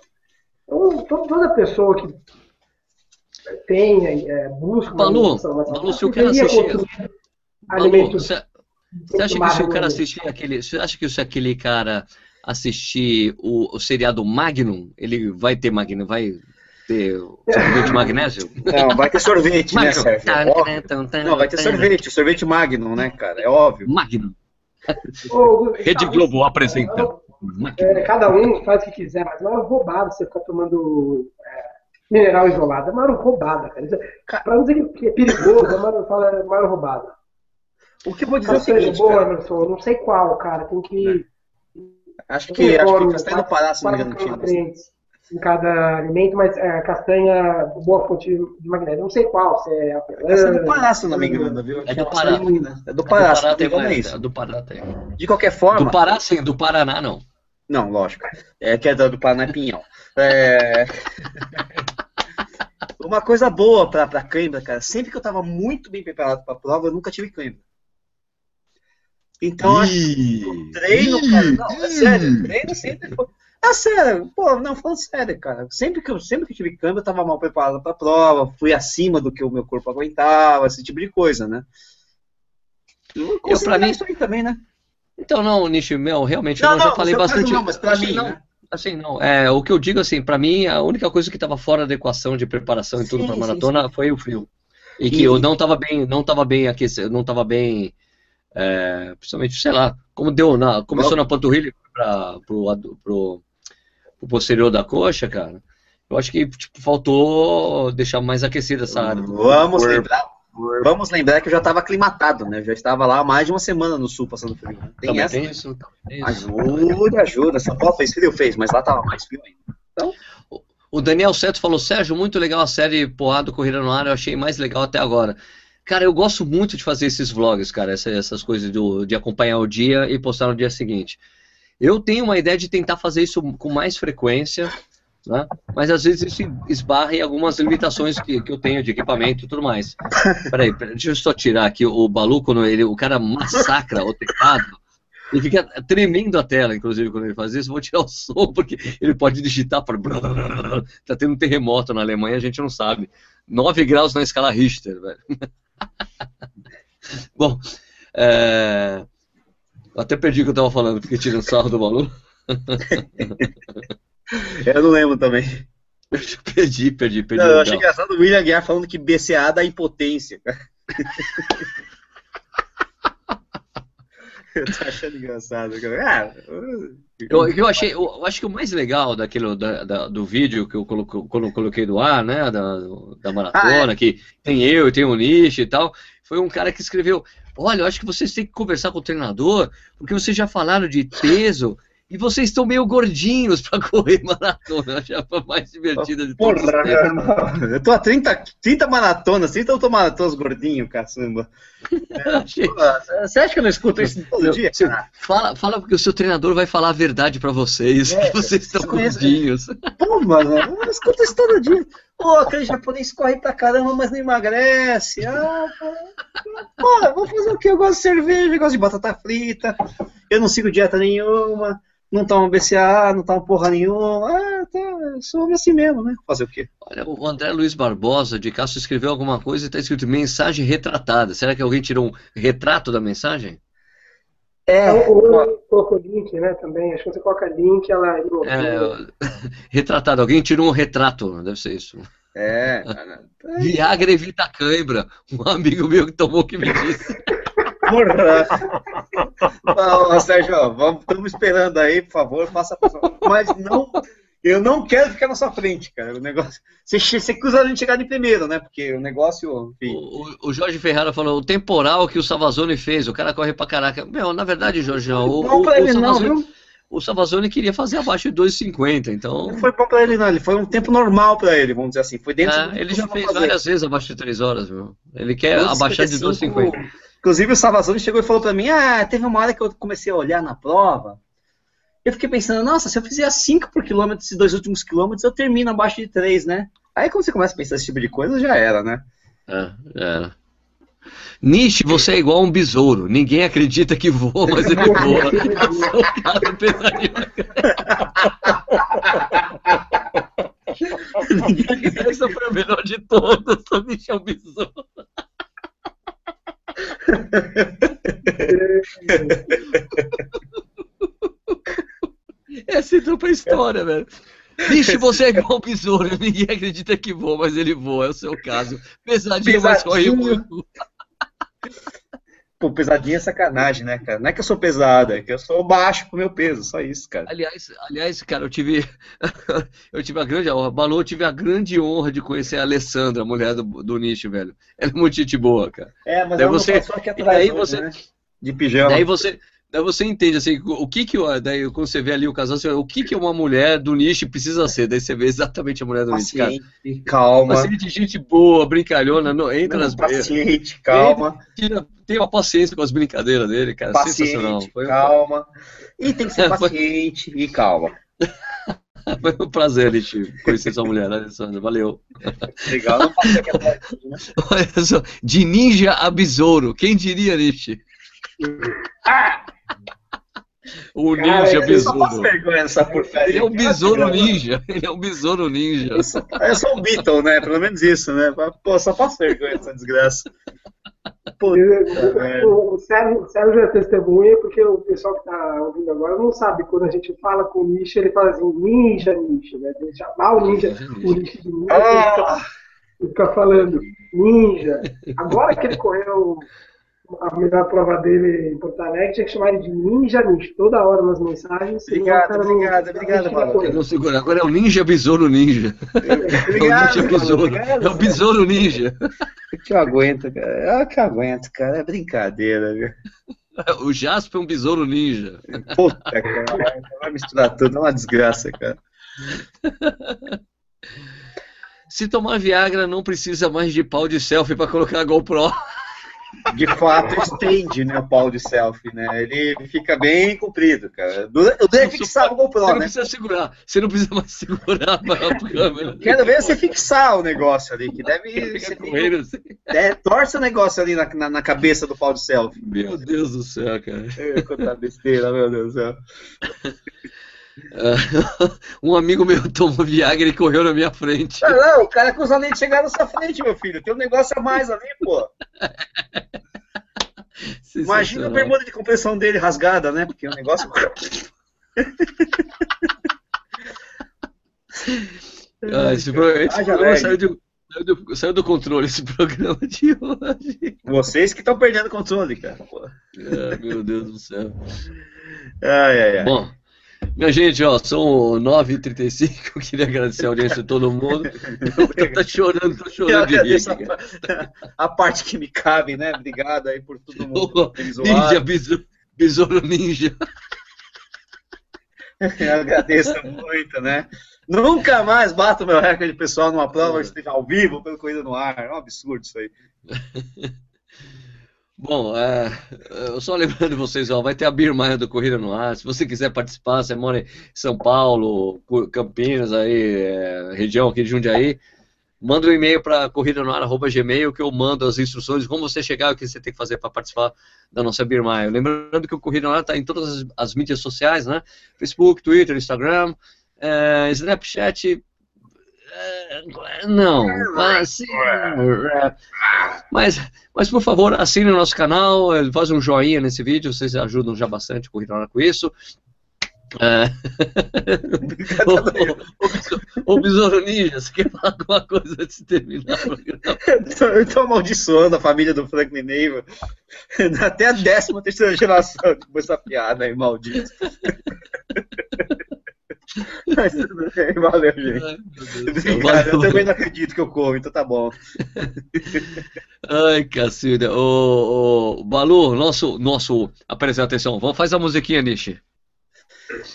Então, toda pessoa que tenha, é, busca. Balu, Balu, se o cara assistir. Alimentos. Balu, você, acha que se o cara assistir aquele. Você acha que se aquele cara assistir o, o seriado Magnum, ele vai ter Magnum, vai ter sorvete magnésio? Não, vai ter sorvete, né, Sérgio? Não, vai ter sorvete, sorvete Magnum, né, cara? É óbvio. Magnum. Rede Globo apresenta. É, cada um faz o que quiser, mas não é roubado você ficar tomando é, mineral isolado. É uma roubada, cara. Pra não dizer que é perigoso, é uma, é uma roubada. O que eu vou dizer é o seguinte, boa, Emerson, não sei qual, cara. Tem que. Acho que, acho que Castanha do Pará, se não me engano, tinha. Em cada alimento, mas é, castanha, boa fonte de magnésio. Não sei qual, se é a Castanha do Pará, se não me engano, viu? É do Pará. É do Pará, é do Pará tem mais. É do Pará tem. De qualquer forma. Do Pará, sim, do Paraná, não. Não, lógico. É que é do Paraná é Pinhão. É... Uma coisa boa pra, pra cãibra, cara, sempre que eu tava muito bem preparado pra prova, eu nunca tive cãibra. Então, Ih, o treino, Ih, cara, não, é sério, treino sempre foi. É sério, pô, não, falando sério, cara. Sempre que eu, sempre que tive câmbio, eu tava mal preparado pra prova, fui acima do que o meu corpo aguentava, esse tipo de coisa, né? Eu, eu pra mim... isso aí também, né? Então, não, Nishi, meu, realmente, não, eu não, já falei bastante. Não, mas pra assim, mim, não, né? Assim, não. É, o que eu digo, assim, pra mim, a única coisa que tava fora da equação de preparação e tudo sim, pra maratona sim, sim. foi o frio. E, e que eu não tava bem, não tava bem aquecido, não tava bem é, principalmente, sei lá, como deu na, começou na panturrilha para pro, pro, pro posterior da coxa, cara. Eu acho que tipo, faltou deixar mais aquecida essa área. Vamos lembrar, vamos lembrar que eu já estava aclimatado, né? Eu já estava lá há mais de uma semana no sul passando frio. Né? Tem Também essa. Tem isso, tem ajuda, ajuda. São Paulo fez frio, fez, mas lá estava mais frio ainda. Então. O Daniel Seto falou, Sérgio, muito legal a série Porrado Corrida no Ar, eu achei mais legal até agora. Cara, eu gosto muito de fazer esses vlogs, cara, essas, coisas do, de acompanhar o dia e postar no dia seguinte. Eu tenho uma ideia de tentar fazer isso com mais frequência, né? mas às vezes isso esbarra em algumas limitações que, que eu tenho de equipamento e tudo mais. Peraí, deixa eu só tirar aqui o Balu, quando ele, o cara massacra o teclado, ele fica tremendo a tela, inclusive, quando ele faz isso. Vou tirar o som, porque ele pode digitar para. Tá tendo um terremoto na Alemanha, a gente não sabe. 9 graus na escala Richter, velho. Bom, é... até perdi o que eu tava falando, porque tirando sarro do Balu. eu não lembro também. perdi, perdi, perdi. Não, eu achei engraçado o William Guiar falando que BCA dá impotência. eu tô achando engraçado. Ah, eu, eu, achei, eu acho que o mais legal daquele, da, da, do vídeo que eu eu coloquei do ar, né, da, da maratona, ah, é. que tem eu e tem o Nish e tal, foi um cara que escreveu, olha, eu acho que vocês têm que conversar com o treinador, porque vocês já falaram de peso, e vocês estão meio gordinhos para correr maratona. Eu achava mais divertida de todas. Porra, eu tô a 30, 30 maratonas, 30 automaratonas gordinho, caçamba. É, você acha que eu não escuto isso todo dia? Fala, fala porque o seu treinador vai falar a verdade para vocês, é, que vocês estão gordinhos. Pô, mano, eu escuto isso todo dia. Pô, aquele japonês corre pra caramba, mas não emagrece. Ah, pô, vou fazer o quê? Eu gosto de cerveja, eu gosto de batata frita, eu não sigo dieta nenhuma não toma BCA, não toma porra nenhuma. Ah, tá, sou assim mesmo, né? Fazer o quê? Olha, o André Luiz Barbosa de Castro escreveu alguma coisa e está escrito mensagem retratada. Será que alguém tirou um retrato da mensagem? É, ou colocou link, né, também. Acho que você coloca link, ela... É, retratado. Alguém tirou um retrato, deve ser isso. É. Viagra evita cãibra. Um amigo meu que tomou que me disse. Porra! Não, Sérgio, estamos esperando aí, por favor, faça. Mas não, eu não quero ficar na sua frente, cara. O negócio. Você, você cruza a gente chegar de primeiro, né? Porque o negócio. O, o, Jorge Ferreira falou: o temporal que o Savazone fez, o cara corre pra caraca. Meu, na verdade, Jorge, o, não, o, ele, não, viu? o Savazone queria fazer abaixo de 2,50, então... Não foi bom pra ele, não. Ele foi um tempo normal pra ele, vamos dizer assim. Foi dentro é, Ele já fez fazer. várias vezes abaixo de 3 horas, viu? Ele quer abaixar de 2,50. Inclusive, o Savazone chegou e falou pra mim, ah, teve uma hora que eu comecei a olhar na prova, eu fiquei pensando, nossa, se eu fizer 5 por quilômetro esses dois últimos quilômetros, eu termino abaixo de 3, né? Aí quando você começa a pensar esse tipo de coisa, já era, né? É, já era. Nishi, você é igual a um besouro. Ninguém acredita que voa, mas ele voa. Essa foi a melhor de todas. O Nishi é um besouro. Essa entrou pra história, velho. Vixe, você é igual um besouro, ninguém acredita que voa, mas ele voa, é o seu caso. Pesadinho, Pesadinho. mas corre muito. Pô, pesadinha é sacanagem, né, cara? Não é que eu sou pesado, é que eu sou baixo pro meu peso, só isso, cara. Aliás, aliás cara, eu tive eu tive a grande honra, Balu, eu tive a grande honra de conhecer a Alessandra, a mulher do, do nicho, velho. Ela é muito gente boa, cara. É, mas daí ela você, aqui atrás daí hoje, você, né? De pijama. Daí você, Daí você entende assim, o que que, daí quando você vê ali o casal, você, o que que uma mulher do nicho precisa ser, daí você vê exatamente a mulher do nicho, cara. calma. Paciente, gente boa, brincalhona, não, entra não, nas Paciente, calma. Tira, tem uma paciência com as brincadeiras dele, cara, paciente, sensacional. Foi calma. Um... E tem que ser paciente e calma. Foi um prazer, Nishi, conhecer sua mulher, Alessandra? Valeu. Legal, não passei aqui atrás, né? Olha só, de ninja a besouro, quem diria, Nishi? Ah! O Cara, ninja besouro. Ele é um besouro ninja. Ele é um besouro ninja. Eu sou, eu sou um Beatle, né? Pelo menos isso, né? Pô, só faço vergonha essa desgraça. Puta, o, o, Sérgio, o Sérgio é testemunha porque o pessoal que está ouvindo agora não sabe. Quando a gente fala com o Ninja, ele fala assim, ninja, ninja, né? Ele chamar o ninja, o ninja de ninja, ah! ele fica falando ninja. Agora que ele correu a melhor prova dele em Porto Alegre, tinha que chamar ele de Ninja Ninja, toda hora nas mensagens. Obrigado, obrigado, obrigado, Paulo. Não segura, agora é o Ninja Besouro Ninja. obrigado, é o Ninja Besouro, é o Besouro Ninja. Que eu aguento, cara. Eu que aguento, cara. É brincadeira, viu? O Jasper é um besouro ninja. Puta, cara. Vai misturar tudo, é uma desgraça, cara. Se tomar Viagra, não precisa mais de pau de selfie para colocar a GoPro de fato estende né, o pau de selfie, né? Ele fica bem comprido, cara. Eu devo fixar o GoPro, você não né? precisa segurar, você não precisa mais segurar a câmera. Quero ver você fixar o negócio ali, que deve. Você correndo, assim. é, torce o negócio ali na, na, na, cabeça do pau de selfie. Meu Deus do céu, cara. Eu contar besteira, meu Deus do céu. um amigo meu tomou Viagra e correu na minha frente. Ah, não, o cara com os anéis chegar na sua frente, meu filho. Tem um negócio a mais ali, pô. Imagina a bermuda de compressão dele rasgada, né? Porque o negócio. ah, esse programa, esse programa saiu, de, saiu, do, saiu, do, controle esse programa de hoje. Vocês que estão perdendo o controle, cara. Ah, meu Deus do céu. Ai, ai, ai. Bom, minha gente, ó, são 9h35, queria agradecer a audiência de todo mundo. Eu tô chorando, tô chorando de rir. A, a, parte que me cabe, né? Obrigado aí por todo mundo. ninja, besouro, besouro ninja. Eu agradeço muito, né? Nunca mais bato meu recorde pessoal numa prova que esteja ao vivo pelo Corrida no Ar. É um absurdo isso aí. Bom, é, eu só lembrando vocês, ó, vai ter a Birmaia do Corrida no Ar. Se você quiser participar, você mora em São Paulo, Campinas, aí, é, região aqui de Jundiaí, manda um e-mail para corrida no ar@gmail que eu mando as instruções de como você chegar, o que você tem que fazer para participar da nossa Birmaia. Lembrando que o Corrida no Ar está em todas as, as, mídias sociais, né? Facebook, Twitter, Instagram, é, Snapchat, não, assim, mas, mas por favor, assine o nosso canal, faz um joinha nesse vídeo, vocês ajudam já bastante o Corrida com isso. É. ô, Besouro Ninja, você quer falar alguma coisa antes de terminar o programa? Eu tô amaldiçoando a família do Franklin Neiva até a 13 terceira geração com essa piada aí, maldito. Mas tudo bem, valeu, gente. Ai, valeu. Eu também não acredito que eu corro, então tá bom. Ai, cacilha. Ô, ô, Balu, nosso, nosso. Apresenta atenção. Vamos fazer a musiquinha, Nishi.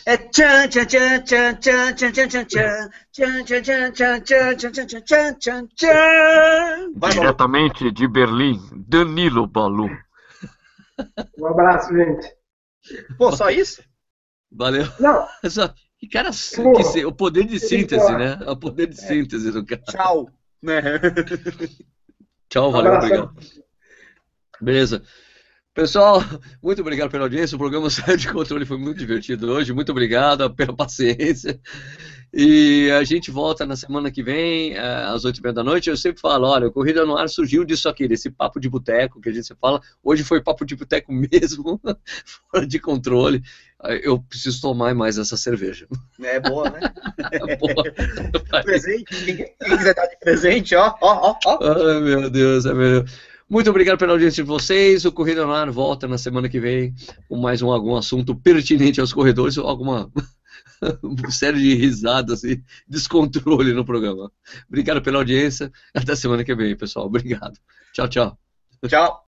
É tchan tchan tchan tchan tchan tchan tchan tchan tchan tchan tchan tchan tchan tchan tchan tchan tchan tchan Diretamente de Berlim, Danilo Balu. Um abraço, gente. Pô, só isso? Valeu. Não. Que cara, que, o poder de síntese, né? O poder de síntese do cara. Tchau. Né? Tchau, valeu, obrigado. Beleza. Pessoal, muito obrigado pela audiência. O programa Sérgio de Controle foi muito divertido hoje. Muito obrigado pela paciência. E a gente volta na semana que vem, eh, às oito e meia da noite. Eu sempre falo, olha, o Corrida no Ar surgiu disso aqui, desse papo de boteco que a gente fala. Hoje foi papo de boteco mesmo, fora de controle. Eu preciso tomar mais essa cerveja. É boa, né? É boa. presente, quem, quiser dar de presente, ó, ó, ó. Ai, meu Deus, é meu Deus. Muito obrigado pela audiência de vocês. O Corrida no Ar volta na semana que vem com mais um, algum assunto pertinente aos corredores ou alguma série de risadas e descontrole no programa. Obrigado pela audiência. Até semana que vem, pessoal. Obrigado. Tchau, tchau. Tchau.